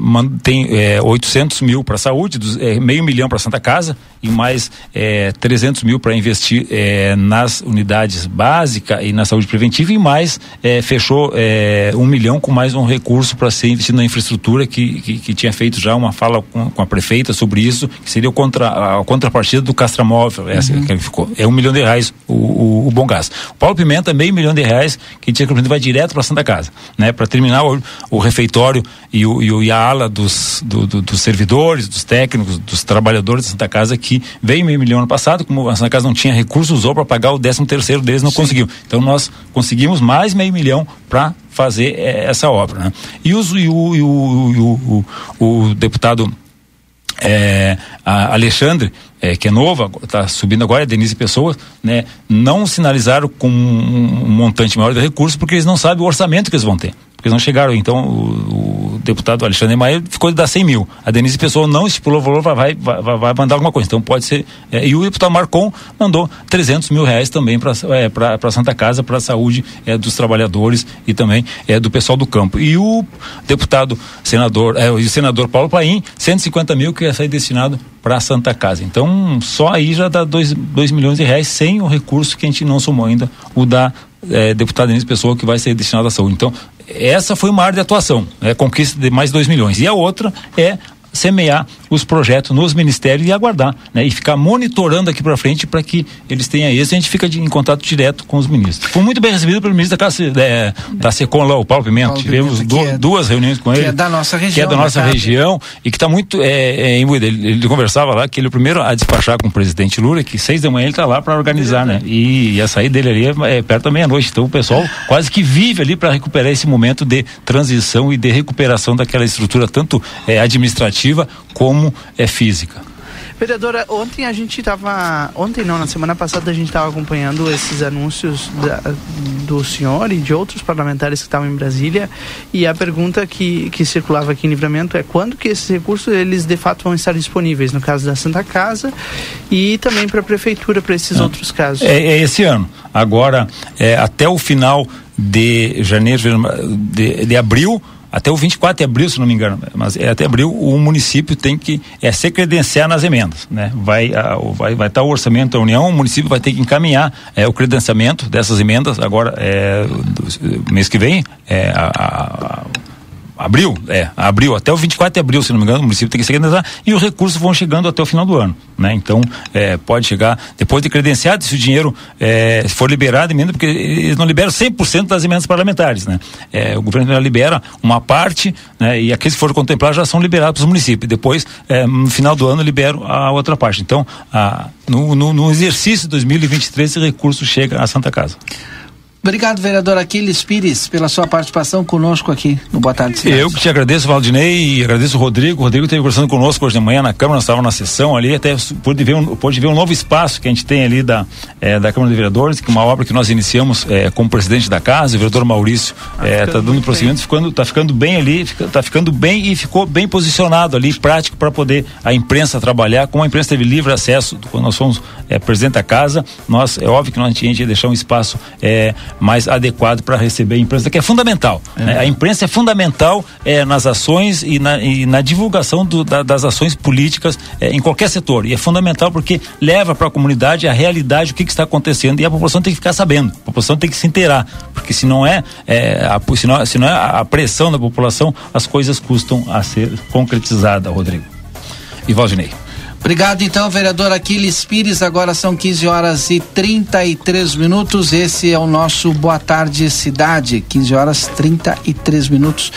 tem é, 800 mil para a saúde, dos, é, meio milhão para a Santa Casa e mais é, 300 mil para investir é, nas unidades básicas e na saúde preventiva e mais é, fechou é, um milhão com mais um recurso para ser investido na infraestrutura que, que, que, tinha feito já uma fala com, com, a prefeita sobre isso, que seria o contra, a contrapartida do Castramóvel, essa uhum. que ficou. É um milhão de reais o, o, o Bom Gás. O Paulo Pimenta, meio milhão de reais, que tinha que vai direto para Santa Casa, né? Para terminar o, o refeitório e, o, e, e a ala dos, do, do, dos servidores, dos técnicos, dos trabalhadores da Santa Casa que veio meio milhão ano passado, como a Santa Casa não tinha recursos, usou para pagar o décimo terceiro deles, não Sim. conseguiu. Então nós conseguimos mais meio milhão para fazer é, essa obra. Né? E, os, e, o, e, o, o, o, deputado é, Alexandre é, que é nova, está subindo agora, é Denise Pessoa, né, não sinalizaram com um montante maior de recursos porque eles não sabem o orçamento que eles vão ter não chegaram. Então, o, o deputado Alexandre Maia ficou de dar 100 mil. A Denise Pessoa não estipulou o valor, vai, vai, vai, vai mandar alguma coisa. Então, pode ser. É, e o deputado Marcon mandou 300 mil reais também para é, a Santa Casa, para a saúde é, dos trabalhadores e também é, do pessoal do campo. E o deputado senador, é, o senador Paulo Paim, 150 mil que ia sair destinado para a Santa Casa. Então, só aí já dá 2 milhões de reais sem o recurso que a gente não somou ainda, o da é, deputada Denise Pessoa, que vai ser destinado à saúde. Então, essa foi uma área de atuação, é conquista de mais 2 milhões. E a outra é semear os projetos nos ministérios e aguardar, né? E ficar monitorando aqui para frente para que eles tenham êxito. A gente fica de, em contato direto com os ministros. Foi muito bem recebido pelo ministro da, Casa, é, da SECOM lá, o Paulo Pimenta. Paulo Tivemos Pimenta, é, duas reuniões com ele. Que é da nossa região. Que é da nossa né, região e que está muito é, é. Ele, ele, conversava lá que ele é o primeiro a despachar com o presidente Lula, que seis da manhã ele está lá para organizar, né? E, e, a saída dele ali é, é perto da meia-noite. Então o pessoal quase que vive ali para recuperar esse momento de transição e de recuperação daquela estrutura tanto é, administrativa como é física. Vereadora, ontem a gente estava. Ontem não, na semana passada a gente estava acompanhando esses anúncios da, do senhor e de outros parlamentares que estavam em Brasília. E a pergunta que, que circulava aqui em livramento é quando que esses recursos eles de fato vão estar disponíveis, no caso da Santa Casa e também para a prefeitura, para esses ah, outros casos? É, é, esse ano. Agora, é, até o final de janeiro, de, de abril até o 24 de abril, se não me engano, mas é até abril o município tem que é, se credenciar nas emendas, né? Vai vai vai estar o orçamento da União, o município vai ter que encaminhar é, o credenciamento dessas emendas agora é, do, mês que vem, é, a, a abril, é, abril, até o 24 de abril, se não me engano, o município tem que se credenciar e os recursos vão chegando até o final do ano, né? Então, é, pode chegar, depois de credenciado, se o dinheiro é, for liberado, emenda, porque eles não liberam 100% das emendas parlamentares, né? É, o governo libera uma parte, né? E aqueles que foram contemplados já são liberados para os municípios, depois, é, no final do ano, liberam a outra parte. Então, a, no, no, no exercício de 2023, esse recurso chega à Santa Casa. Obrigado, vereador Aquiles Pires, pela sua participação conosco aqui no Boa Tarde Cidade. Eu que te agradeço, Valdinei, e agradeço o Rodrigo. O Rodrigo esteve conversando conosco hoje de manhã na Câmara, nós estávamos na sessão ali, até pôde ver, um, pôde ver um novo espaço que a gente tem ali da, é, da Câmara de Vereadores, que é uma obra que nós iniciamos é, como presidente da casa, o vereador Maurício está é, tá dando prosseguimento, ficando, tá ficando bem ali, está ficando bem e ficou bem posicionado ali, prático para poder a imprensa trabalhar. Como a imprensa teve livre acesso, quando nós fomos é, presidente da casa, nós, é óbvio que nós, a gente ia deixar um espaço é, mais adequado para receber a imprensa, que é fundamental. É. Né? A imprensa é fundamental é, nas ações e na, e na divulgação do, da, das ações políticas é, em qualquer setor. E é fundamental porque leva para a comunidade a realidade, o que, que, está acontecendo. E a população tem que ficar sabendo, a população tem que se inteirar. Porque se não é, é a, se não, se não é a pressão da população, as coisas custam a ser concretizadas, Rodrigo. E Valdinei. Obrigado então, vereador Aquiles Pires. Agora são 15 horas e 33 minutos. Esse é o nosso Boa Tarde Cidade. 15 horas 33 minutos.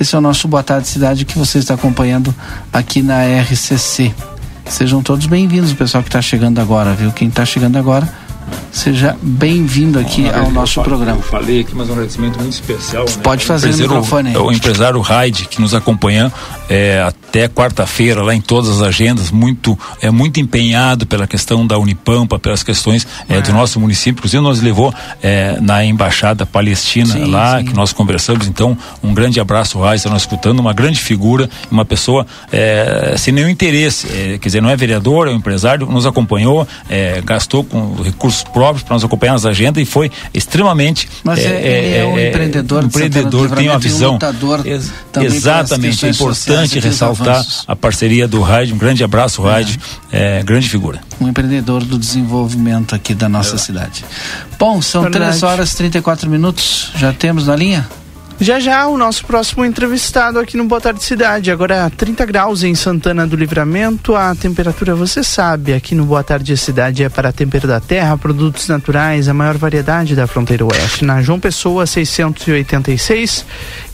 Esse é o nosso Boa Tarde Cidade que você está acompanhando aqui na RCC. Sejam todos bem-vindos, o pessoal que está chegando agora, viu? Quem está chegando agora Seja bem-vindo aqui Bom, ao nosso eu programa. Eu falei aqui, mas um agradecimento muito especial. Né? Pode fazer o microfone. O, o empresário Raid, que nos acompanha é, até quarta-feira, lá em todas as agendas, muito, é, muito empenhado pela questão da Unipampa, pelas questões é, do nosso município. Inclusive, nos levou é, na Embaixada Palestina sim, lá, sim. que nós conversamos. Então, um grande abraço, Raid, está nos escutando, uma grande figura, uma pessoa é, sem nenhum interesse. É, quer dizer, não é vereador, é um empresário, nos acompanhou, gastou com recursos recursos próprios para nós acompanhar as agendas e foi extremamente. Mas é, é, é um é, empreendedor, empreendedor tem uma visão. Ex exatamente, é importante ressaltar a parceria do Rádio. Um grande abraço, Rádio, é. grande figura. Um empreendedor do desenvolvimento aqui da nossa cidade. Bom, são Verdade. 3 horas e 34 minutos. Já temos na linha? Já já o nosso próximo entrevistado aqui no Boa Tarde Cidade. Agora 30 graus em Santana do Livramento. A temperatura, você sabe, aqui no Boa Tarde Cidade é para tempero da terra, produtos naturais, a maior variedade da fronteira oeste. Na João Pessoa 686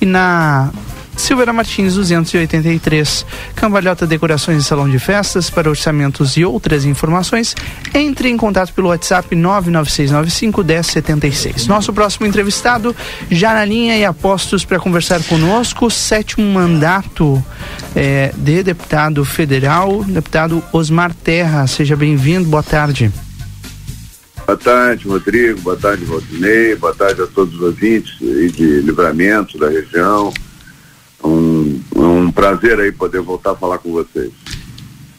e na Silveira Martins 283. Cambalhota Decorações e Salão de Festas para orçamentos e outras informações. Entre em contato pelo WhatsApp 99695 1076. Nosso próximo entrevistado já na linha e apostos para conversar conosco, sétimo mandato eh, de deputado federal, deputado Osmar Terra. Seja bem-vindo. Boa tarde. Boa tarde, Rodrigo. Boa tarde, Valdinei. Boa tarde a todos os ouvintes de livramento da região. Um, um prazer aí poder voltar a falar com vocês.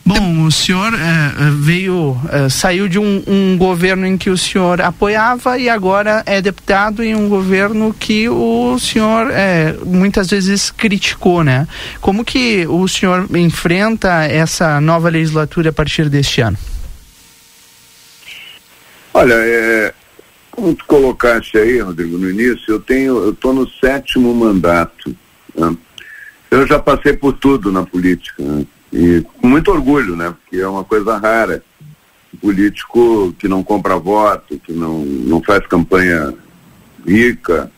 Bom, o senhor eh, veio, eh, saiu de um, um, governo em que o senhor apoiava e agora é deputado em um governo que o senhor eh, muitas vezes criticou, né? Como que o senhor enfrenta essa nova legislatura a partir deste ano? Olha, é, como tu colocaste aí, Rodrigo, no início, eu tenho, eu estou no sétimo mandato. Né? Eu já passei por tudo na política. Né? E com muito orgulho, né? Porque é uma coisa rara. Político que não compra voto, que não, não faz campanha rica,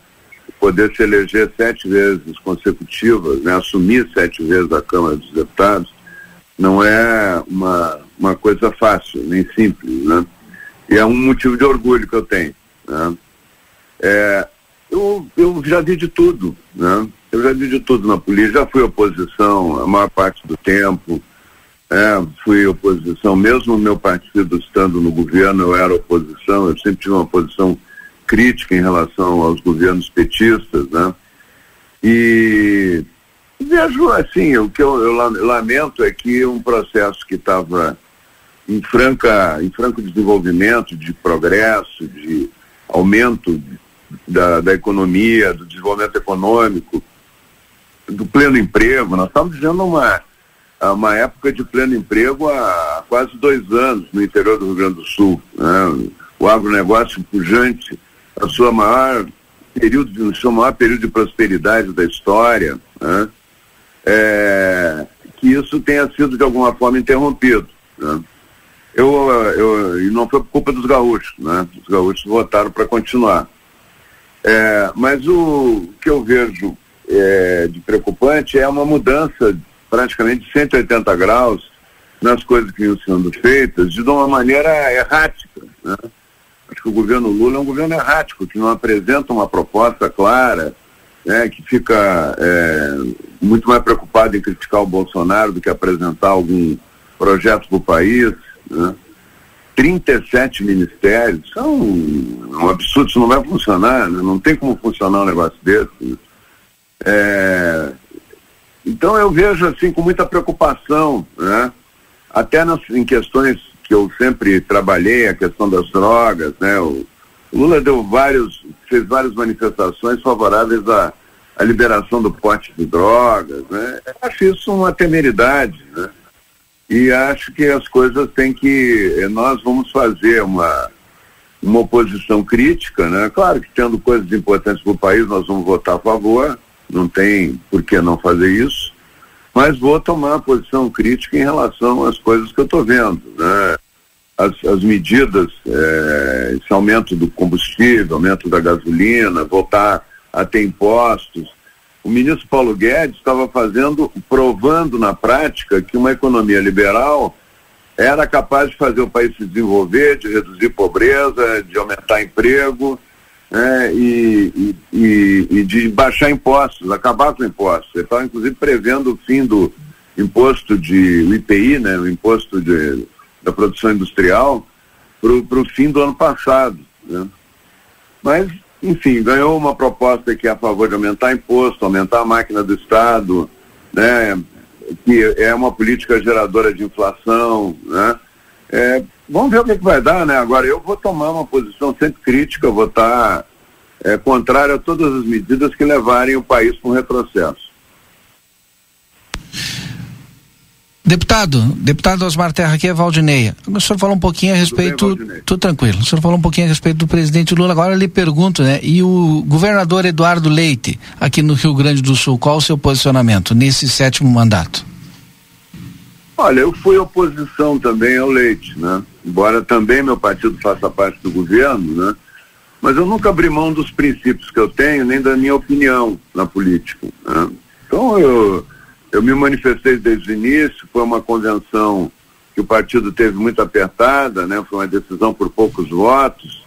poder se eleger sete vezes consecutivas, né? assumir sete vezes a Câmara dos Deputados, não é uma, uma coisa fácil, nem simples, né? E é um motivo de orgulho que eu tenho, né? É, eu, eu já vi de tudo, né? Eu já vi de tudo na política, já fui oposição a maior parte do tempo, é, fui oposição, mesmo meu partido estando no governo, eu era oposição, eu sempre tive uma posição crítica em relação aos governos petistas, né? E vejo assim, o que eu, eu lamento é que um processo que estava em franca, em franco desenvolvimento, de progresso, de aumento da, da economia, do desenvolvimento econômico, do pleno emprego. Nós estamos vivendo uma, uma época de pleno emprego há quase dois anos no interior do Rio Grande do Sul. Né? O agronegócio pujante, a sua maior período, o seu maior período de prosperidade da história, né? é, que isso tenha sido de alguma forma interrompido. Né? Eu, eu, e não foi por culpa dos gaúchos, né? Os gaúchos votaram para continuar. É, mas o que eu vejo é, de preocupante é uma mudança praticamente de 180 graus nas coisas que vinham sendo feitas de uma maneira errática. Né? Acho que o governo Lula é um governo errático, que não apresenta uma proposta clara, né, que fica é, muito mais preocupado em criticar o Bolsonaro do que apresentar algum projeto para o país. Né? 37 ministérios, são um absurdo, isso não vai funcionar, né? não tem como funcionar um negócio desse. É, então eu vejo assim com muita preocupação, né? Até nas, em questões que eu sempre trabalhei, a questão das drogas, né? O, o Lula deu vários, fez várias manifestações favoráveis à, à liberação do porte de drogas, né? Eu acho isso uma temeridade, né? E acho que as coisas têm que, eh, nós vamos fazer uma, uma oposição crítica, né? Claro que tendo coisas importantes para o país, nós vamos votar a favor, não tem por que não fazer isso, mas vou tomar uma posição crítica em relação às coisas que eu estou vendo, né? As, as medidas, é, esse aumento do combustível, aumento da gasolina, voltar a ter impostos. O ministro Paulo Guedes estava fazendo, provando na prática que uma economia liberal era capaz de fazer o país se desenvolver, de reduzir pobreza, de aumentar emprego, né, e, e, e, de baixar impostos, acabar com impostos. Ele estava, inclusive, prevendo o fim do imposto de IPI, né, o imposto de, da produção industrial, para o fim do ano passado. Né. Mas, enfim, ganhou uma proposta que é a favor de aumentar imposto, aumentar a máquina do Estado, né, que é uma política geradora de inflação, né, é, vamos ver o que, que, vai dar, né? Agora, eu vou tomar uma posição sempre crítica, vou estar é, contrário a todas as medidas que levarem o país para um retrocesso. Deputado, deputado Osmar Terra, aqui é Valdineia. O senhor falou um pouquinho a respeito. Tudo tranquilo. O senhor falou um pouquinho a respeito do presidente Lula. Agora eu lhe pergunto, né? E o governador Eduardo Leite, aqui no Rio Grande do Sul, qual o seu posicionamento nesse sétimo mandato? Olha, eu fui oposição também ao Leite, né? Embora também meu partido faça parte do governo, né? Mas eu nunca abri mão dos princípios que eu tenho, nem da minha opinião na política. Né? Então eu, eu me manifestei desde o início, foi uma convenção que o partido teve muito apertada, né? Foi uma decisão por poucos votos.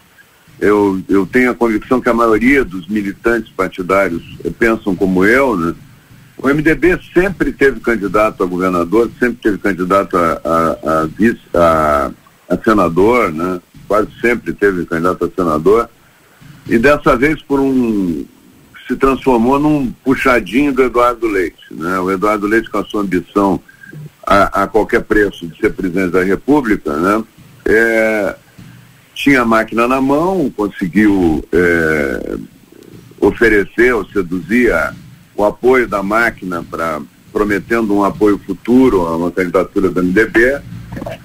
Eu, eu tenho a convicção que a maioria dos militantes partidários pensam como eu, né? O MDB sempre teve candidato a governador, sempre teve candidato a, a, a, vice, a, a senador, né? Quase sempre teve candidato a senador. E dessa vez por um se transformou num puxadinho do Eduardo Leite, né? O Eduardo Leite com a sua ambição a, a qualquer preço de ser presidente da República, né? É, tinha a máquina na mão, conseguiu é, oferecer ou seduzir o apoio da máquina para prometendo um apoio futuro a uma candidatura do MDB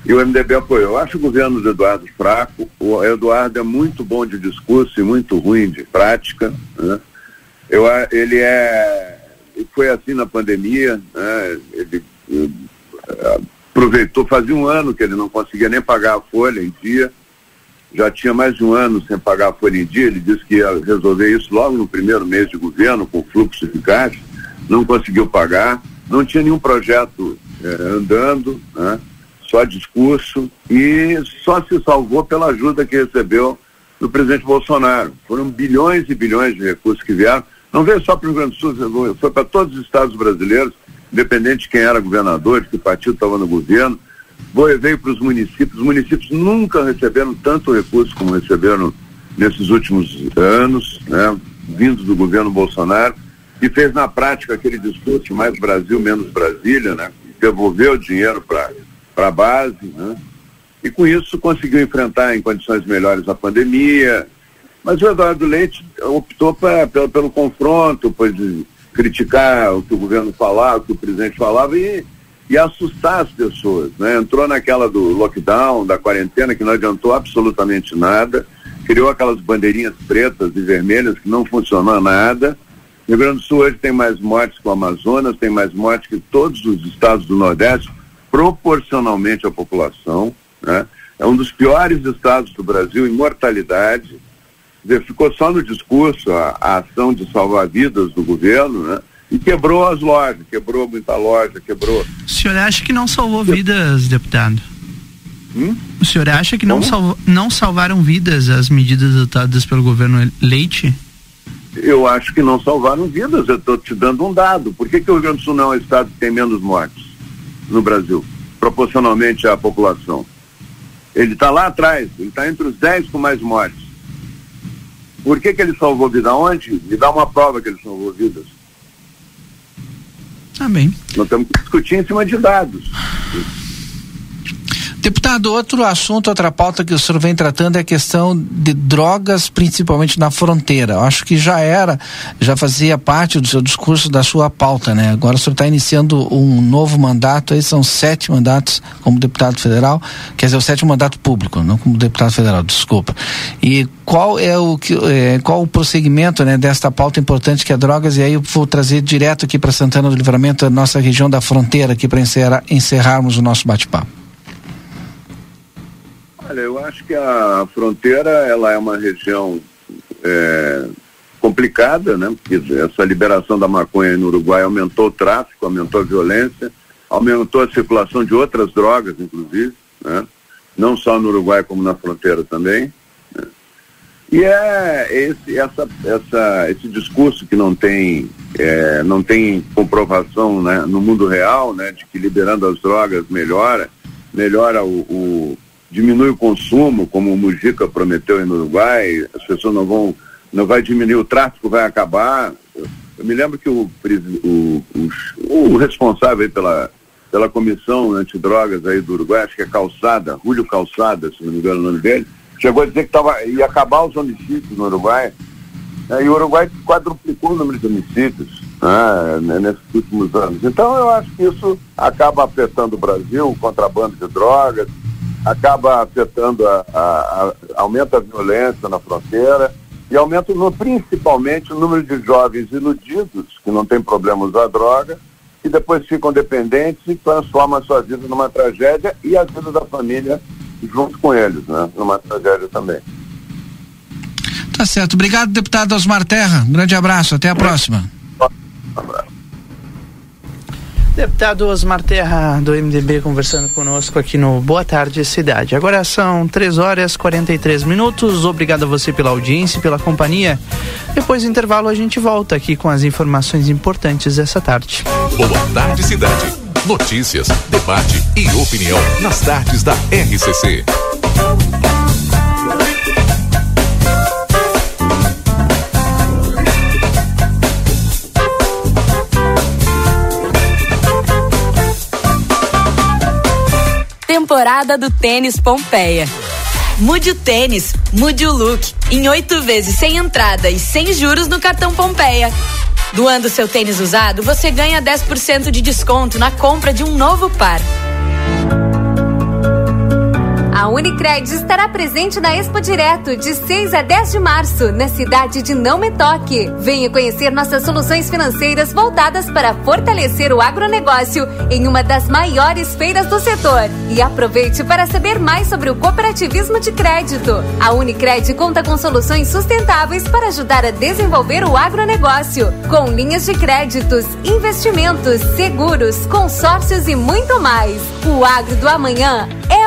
e o MDB apoiou. Eu acho o governo do Eduardo fraco. O Eduardo é muito bom de discurso e muito ruim de prática. Né? Eu, ele é foi assim na pandemia. Né? Ele, aproveitou, fazia um ano que ele não conseguia nem pagar a folha em dia. Já tinha mais de um ano sem pagar a folha em dia. Ele disse que ia resolver isso logo no primeiro mês de governo, com fluxo de caixa. Não conseguiu pagar. Não tinha nenhum projeto eh, andando, né? só discurso. E só se salvou pela ajuda que recebeu do presidente Bolsonaro. Foram bilhões e bilhões de recursos que vieram. Não veio só para o Rio Grande do Sul, foi para todos os estados brasileiros independente de quem era governador, de que partido estava no governo, veio para os municípios. Os municípios nunca receberam tanto recurso como receberam nesses últimos anos, né, vindos do governo Bolsonaro, e fez na prática aquele discurso mais Brasil, menos Brasília, né, devolveu dinheiro para a base, né, e com isso conseguiu enfrentar em condições melhores a pandemia. Mas o Eduardo Leite optou pra, pelo, pelo confronto, pois criticar o que o governo falava, o que o presidente falava e, e assustar as pessoas. Né? Entrou naquela do lockdown, da quarentena, que não adiantou absolutamente nada, criou aquelas bandeirinhas pretas e vermelhas que não funcionou nada. O Rio Grande do Sul hoje tem mais mortes que o Amazonas, tem mais mortes que todos os estados do Nordeste, proporcionalmente à população. Né? É um dos piores estados do Brasil em mortalidade ficou só no discurso a, a, ação de salvar vidas do governo, né? E quebrou as lojas, quebrou muita loja, quebrou. O senhor acha que não salvou vidas, deputado? Hum? O senhor acha que não, salvo, não salvaram vidas as medidas adotadas pelo governo Leite? Eu acho que não salvaram vidas, eu estou te dando um dado. Por que, que o Rio Grande do Sul não é o estado que tem menos mortes no Brasil, proporcionalmente à população? Ele está lá atrás, ele está entre os 10 com mais mortes. Por que, que ele salvou vida? Onde? Me dá uma prova que ele salvou vidas. Amém. Nós temos que discutir em cima de dados. Deputado, outro assunto, outra pauta que o senhor vem tratando é a questão de drogas, principalmente na fronteira. Acho que já era, já fazia parte do seu discurso, da sua pauta, né? Agora o senhor está iniciando um novo mandato, aí são sete mandatos como deputado federal, quer dizer, o sétimo mandato público, não como deputado federal, desculpa. E qual é o que, é, qual o prosseguimento, né, desta pauta importante que é drogas? E aí eu vou trazer direto aqui para Santana do Livramento, a nossa região da fronteira, aqui para encerrar, encerrarmos o nosso bate-papo. Olha, eu acho que a fronteira ela é uma região é, complicada, né? Porque essa liberação da maconha no Uruguai aumentou o tráfico, aumentou a violência, aumentou a circulação de outras drogas, inclusive, né? Não só no Uruguai como na fronteira também. Né? E é esse, essa, essa, esse discurso que não tem, é, não tem comprovação né, no mundo real, né, de que liberando as drogas melhora, melhora o, o diminui o consumo, como o Mujica prometeu no Uruguai, as pessoas não vão, não vai diminuir, o tráfico vai acabar. Eu me lembro que o, o, o, o responsável pela, pela comissão antidrogas aí do Uruguai, acho que é Calçada, Julio Calçada, se não me engano o nome dele, chegou a dizer que tava, ia acabar os homicídios no Uruguai. Né, e o Uruguai quadruplicou o número de homicídios né, nesses últimos anos. Então eu acho que isso acaba afetando o Brasil, o contrabando de drogas, acaba afetando, a, a, a, aumenta a violência na fronteira e aumenta no, principalmente o número de jovens iludidos que não têm problema usar droga, que depois ficam dependentes e transformam a sua vida numa tragédia e a vida da família junto com eles, né? Numa tragédia também. Tá certo. Obrigado, deputado Osmar Terra. Um grande abraço. Até a próxima. Um abraço. Deputado Osmar Terra, do MDB, conversando conosco aqui no Boa Tarde Cidade. Agora são 3 horas e 43 minutos. Obrigado a você pela audiência e pela companhia. Depois do intervalo, a gente volta aqui com as informações importantes dessa tarde. Boa Tarde Cidade. Notícias, debate e opinião nas tardes da RCC. Temporada do Tênis Pompeia. Mude o tênis, mude o look. Em oito vezes sem entrada e sem juros no cartão Pompeia. Doando seu tênis usado, você ganha 10% de desconto na compra de um novo par. A Unicred estará presente na Expo Direto de 6 a 10 de março, na cidade de Não Me Toque. Venha conhecer nossas soluções financeiras voltadas para fortalecer o agronegócio em uma das maiores feiras do setor. E aproveite para saber mais sobre o cooperativismo de crédito. A Unicred conta com soluções sustentáveis para ajudar a desenvolver o agronegócio, com linhas de créditos, investimentos, seguros, consórcios e muito mais. O agro do amanhã é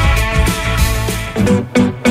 Thank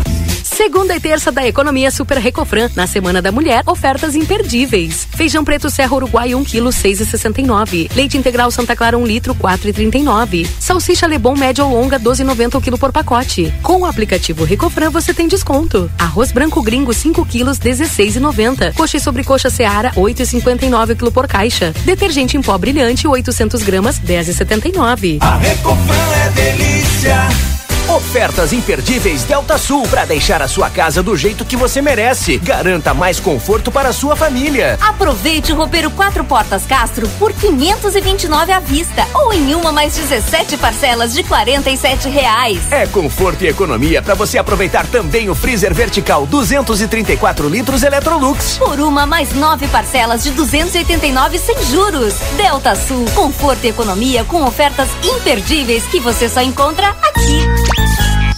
Segunda e terça da Economia Super Recofran. Na Semana da Mulher, ofertas imperdíveis. Feijão preto Serra Uruguai 1 kg 6,69. Leite integral Santa Clara 1 litro 4,39. Salsicha Lebon média ou longa 12,90 o quilo por pacote. Com o aplicativo Recofran você tem desconto. Arroz branco gringo 5 quilos 16,90. Coxa e sobrecoxa Seara 8,59 o quilo por caixa. Detergente em pó brilhante 800 gramas 10,79. A Recofran é delícia. Ofertas imperdíveis Delta Sul para deixar a sua casa do jeito que você merece. Garanta mais conforto para a sua família. Aproveite o roupeiro quatro portas Castro por 529 à vista ou em uma mais 17 parcelas de 47 reais. É conforto e economia para você aproveitar também o freezer vertical 234 litros Electrolux. Por uma mais nove parcelas de 289 sem juros. Delta Sul, conforto e economia com ofertas imperdíveis que você só encontra aqui.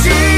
Jesus.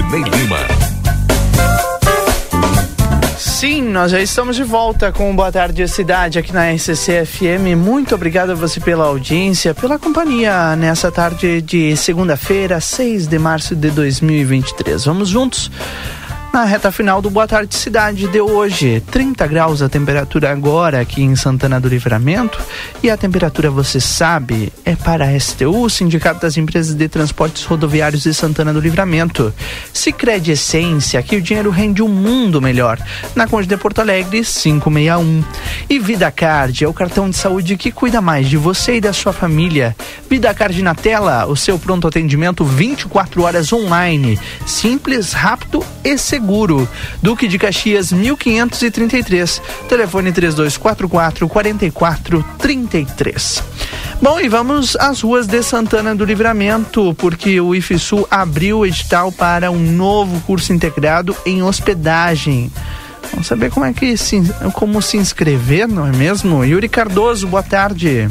Valdinei Lima. Sim, nós já estamos de volta com Boa Tarde Cidade aqui na RCC FM. Muito obrigado a você pela audiência, pela companhia nessa tarde de segunda-feira, 6 de março de 2023. Vamos juntos na reta final do Boa Tarde Cidade de hoje. 30 graus a temperatura agora aqui em Santana do Livramento. E a temperatura, você sabe, é para a STU, Sindicato das Empresas de Transportes Rodoviários de Santana do Livramento. Sicredi Essência, que o dinheiro rende um mundo melhor. Na Conde de Porto Alegre, 561. E Vida Card é o cartão de saúde que cuida mais de você e da sua família. Vida Card na tela, o seu pronto atendimento 24 horas online. Simples, rápido e seguro. Duque de Caxias 1533. Telefone 3244 4433. Bom, e vamos às ruas de Santana do Livramento, porque o IFSU abriu o edital para um novo curso integrado em hospedagem. Vamos saber como é que se, como se inscrever, não é mesmo? Yuri Cardoso, boa tarde.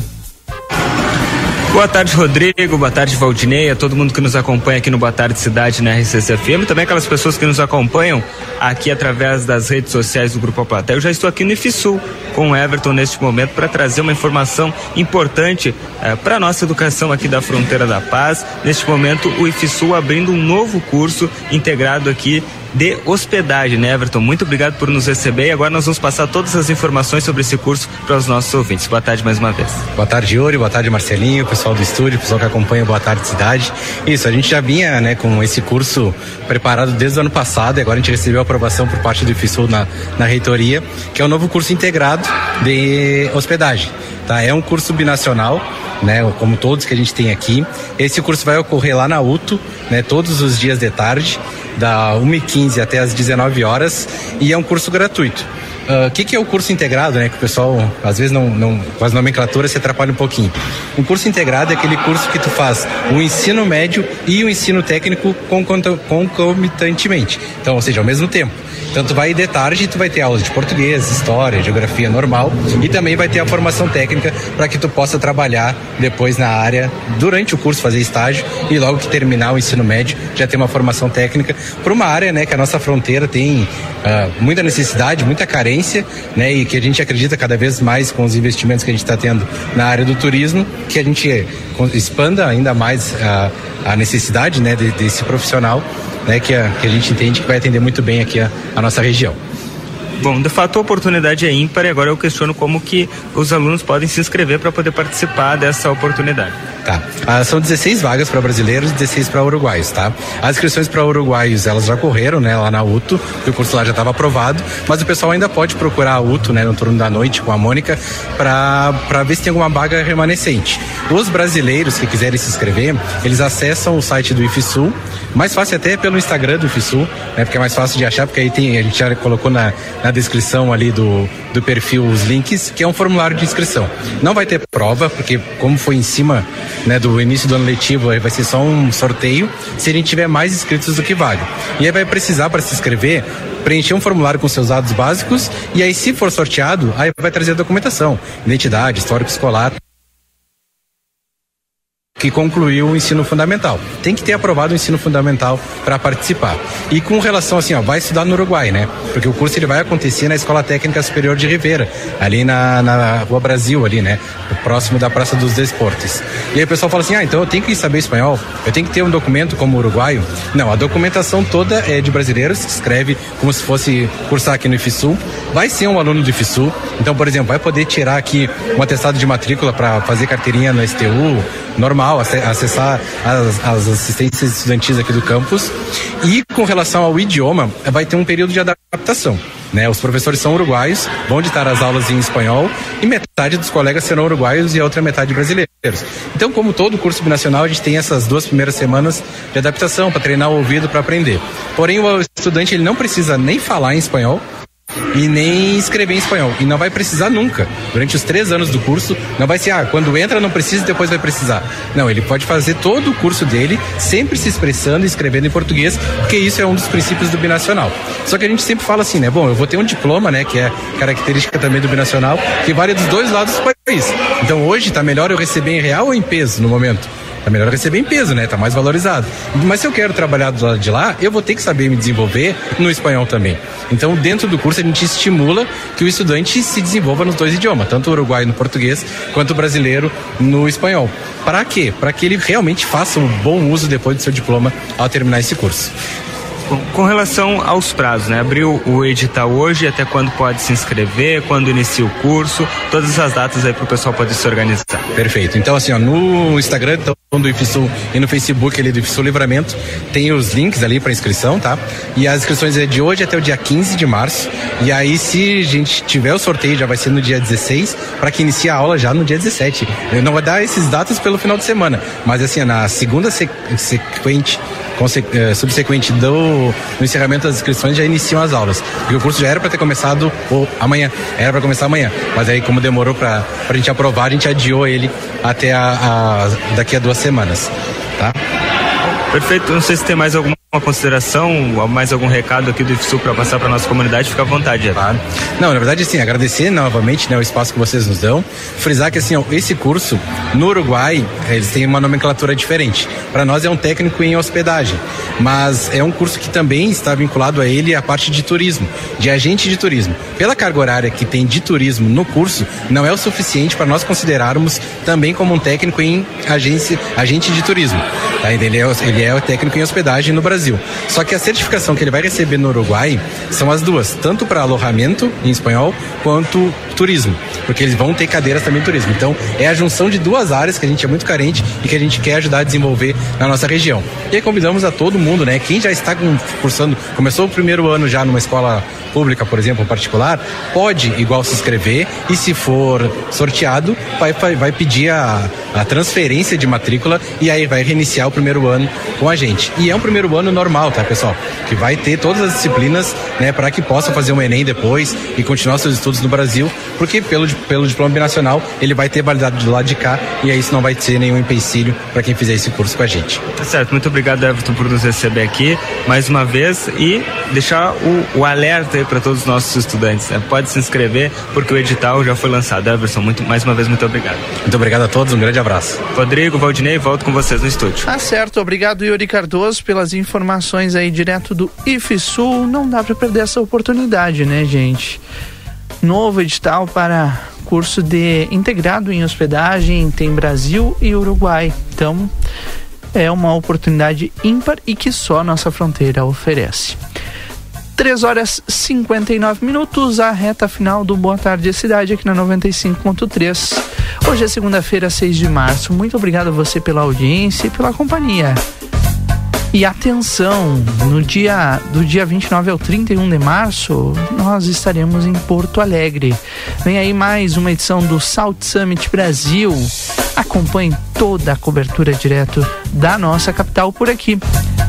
Boa tarde, Rodrigo. Boa tarde, Valdinei. A todo mundo que nos acompanha aqui no Boa Tarde Cidade na RCC FM. Também aquelas pessoas que nos acompanham aqui através das redes sociais do Grupo Platéia. Eu já estou aqui no IFSUL com o Everton neste momento para trazer uma informação importante eh, para a nossa educação aqui da Fronteira da Paz. Neste momento, o IFSUL abrindo um novo curso integrado aqui de hospedagem, né, Everton? Muito obrigado por nos receber e agora nós vamos passar todas as informações sobre esse curso para os nossos ouvintes. Boa tarde mais uma vez. Boa tarde, Yuri. Boa tarde, Marcelinho, pessoal do estúdio, pessoal que acompanha Boa Tarde Cidade. Isso, a gente já vinha, né, com esse curso preparado desde o ano passado e agora a gente recebeu a aprovação por parte do IFSUL na, na reitoria, que é o novo curso integrado de hospedagem. Tá? É um curso binacional, né, como todos que a gente tem aqui. Esse curso vai ocorrer lá na UTO, né, todos os dias de tarde da 1h15 até as 19 horas e é um curso gratuito. O uh, que, que é o curso integrado, né? Que o pessoal, às vezes, não, não, com as nomenclaturas se atrapalha um pouquinho. Um curso integrado é aquele curso que tu faz o ensino médio e o ensino técnico concomitantemente. Então, ou seja, ao mesmo tempo. Então tu vai de tarde e tu vai ter aulas de português, história, geografia normal e também vai ter a formação técnica para que tu possa trabalhar depois na área durante o curso fazer estágio e logo que terminar o ensino médio já ter uma formação técnica para uma área, né, que a nossa fronteira tem uh, muita necessidade, muita carência, né, e que a gente acredita cada vez mais com os investimentos que a gente está tendo na área do turismo, que a gente expanda ainda mais a, a necessidade, né, de, desse profissional né, que, a, que a gente entende que vai atender muito bem aqui a, a nossa região. Bom, de fato a oportunidade é ímpar e agora eu questiono como que os alunos podem se inscrever para poder participar dessa oportunidade. Tá. Ah, são 16 vagas para brasileiros e 16 para uruguaios, tá? As inscrições para uruguaios, elas já correram, né, lá na UTO, o curso lá já estava aprovado, mas o pessoal ainda pode procurar a UTO, né, no turno da noite com a Mônica, para ver se tem alguma vaga remanescente. Os brasileiros que quiserem se inscrever, eles acessam o site do IFSUL, mais fácil até pelo Instagram do IFSUL, né, porque é mais fácil de achar, porque aí tem, a gente já colocou na, na descrição ali do, do perfil os links, que é um formulário de inscrição. Não vai ter prova, porque como foi em cima né, do início do ano letivo, aí vai ser só um sorteio se a gente tiver mais inscritos do que vaga. E aí vai precisar para se inscrever preencher um formulário com seus dados básicos e aí se for sorteado, aí vai trazer a documentação, identidade, histórico escolar, que concluiu o ensino fundamental. Tem que ter aprovado o ensino fundamental para participar. E com relação assim, ó, vai estudar no Uruguai, né? Porque o curso ele vai acontecer na Escola Técnica Superior de Rivera, ali na, na Rua Brasil, ali, né? Próximo da Praça dos Desportes. E aí o pessoal fala assim: ah, então eu tenho que saber espanhol, eu tenho que ter um documento como uruguaio. Não, a documentação toda é de brasileiros, escreve como se fosse cursar aqui no IFSU. Vai ser um aluno do IFSU, então, por exemplo, vai poder tirar aqui um atestado de matrícula para fazer carteirinha no STU, normal, acessar as, as assistências estudantis aqui do campus. E com relação ao idioma, vai ter um período de adaptação. Né, os professores são uruguaios, vão ditar as aulas em espanhol e metade dos colegas serão uruguaios e a outra metade brasileiros. Então, como todo curso binacional, a gente tem essas duas primeiras semanas de adaptação para treinar o ouvido para aprender. Porém, o estudante ele não precisa nem falar em espanhol, e nem escrever em espanhol. E não vai precisar nunca. Durante os três anos do curso, não vai ser, ah, quando entra não precisa e depois vai precisar. Não, ele pode fazer todo o curso dele, sempre se expressando e escrevendo em português, porque isso é um dos princípios do binacional. Só que a gente sempre fala assim, né? Bom, eu vou ter um diploma, né? Que é característica também do binacional, que vale dos dois lados do país. Então hoje tá melhor eu receber em real ou em peso no momento? Tá melhor receber em peso, né? Tá mais valorizado. Mas se eu quero trabalhar do lado de lá, eu vou ter que saber me desenvolver no espanhol também. Então, dentro do curso, a gente estimula que o estudante se desenvolva nos dois idiomas, tanto o uruguaio no português, quanto o brasileiro no espanhol. Para quê? Para que ele realmente faça um bom uso depois do seu diploma ao terminar esse curso. Com relação aos prazos, né? Abriu o edital hoje, até quando pode se inscrever, quando inicia o curso, todas essas datas aí para o pessoal poder se organizar. Perfeito. Então, assim, ó, no Instagram então, do IFSU e no Facebook ali do IFSU Livramento, tem os links ali para inscrição, tá? E as inscrições é de hoje até o dia 15 de março. E aí, se a gente tiver o sorteio, já vai ser no dia 16, para que inicie a aula já no dia 17. Eu não vai dar esses datas pelo final de semana, mas assim, na segunda sequente eh, subsequente do, do encerramento das inscrições já iniciam as aulas. Porque o curso já era para ter começado ou, amanhã, era para começar amanhã. Mas aí, como demorou para a gente aprovar, a gente adiou ele até a, a, daqui a duas semanas. Tá? Perfeito. Não sei se tem mais alguma consideração, mais algum recado aqui do IFSU para passar para nossa comunidade, fica à vontade. Claro. Não, na verdade, assim, agradecer novamente né, o espaço que vocês nos dão. Frisar que assim, ó, esse curso no Uruguai, eles têm uma nomenclatura diferente. Para nós é um técnico em hospedagem, mas é um curso que também está vinculado a ele a parte de turismo, de agente de turismo. Pela carga horária que tem de turismo no curso, não é o suficiente para nós considerarmos também como um técnico em agência, agente de turismo. Tá? Ele, é, ele é o técnico em hospedagem no Brasil. Só que a certificação que ele vai receber no Uruguai são as duas, tanto para alojamento em espanhol quanto turismo, porque eles vão ter cadeiras também turismo. Então é a junção de duas áreas que a gente é muito carente e que a gente quer ajudar a desenvolver na nossa região. E aí convidamos a todo mundo, né? Quem já está cursando, começou o primeiro ano já numa escola pública, por exemplo, particular, pode igual se inscrever e se for sorteado, vai, vai, vai pedir a, a transferência de matrícula e aí vai reiniciar o primeiro ano com a gente. E é um primeiro ano normal, tá, pessoal? Que vai ter todas as disciplinas, né, para que possa fazer um Enem depois e continuar seus estudos no Brasil, porque pelo, pelo diploma binacional ele vai ter validade do lado de cá e aí isso não vai ser nenhum empecilho para quem fizer esse curso com a gente. Tá certo, muito obrigado, Everton, por nos receber aqui mais uma vez e deixar o, o alerta aí para todos os nossos estudantes. Né? Pode se inscrever, porque o edital já foi lançado. Everton, muito, mais uma vez, muito obrigado. Muito obrigado a todos, um grande abraço. Rodrigo, Valdinei, volto com vocês no estúdio. Tá certo, obrigado Yuri Cardoso pelas informações aí direto do IFSUL. Não dá para perder essa oportunidade, né, gente? Novo edital para curso de integrado em hospedagem tem Brasil e Uruguai. Então, é uma oportunidade ímpar e que só nossa fronteira oferece. 3 horas 59 minutos, a reta final do Boa Tarde Cidade aqui na 95.3. Hoje é segunda-feira, 6 de março. Muito obrigado a você pela audiência e pela companhia. E atenção, no dia do dia 29 ao 31 de março, nós estaremos em Porto Alegre. Vem aí mais uma edição do South Summit Brasil. Acompanhe toda a cobertura direto da nossa capital por aqui.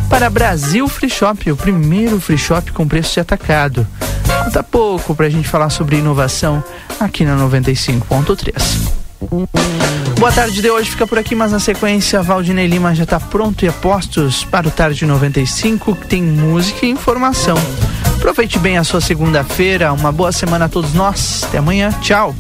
Para Brasil Free Shop, o primeiro free shop com preço de atacado. Falta pouco para a gente falar sobre inovação aqui na 95.3. Boa tarde de hoje fica por aqui, mas na sequência Valdinei Lima já está pronto e a postos para o Tarde 95, que tem música e informação. Aproveite bem a sua segunda-feira, uma boa semana a todos nós. Até amanhã, tchau.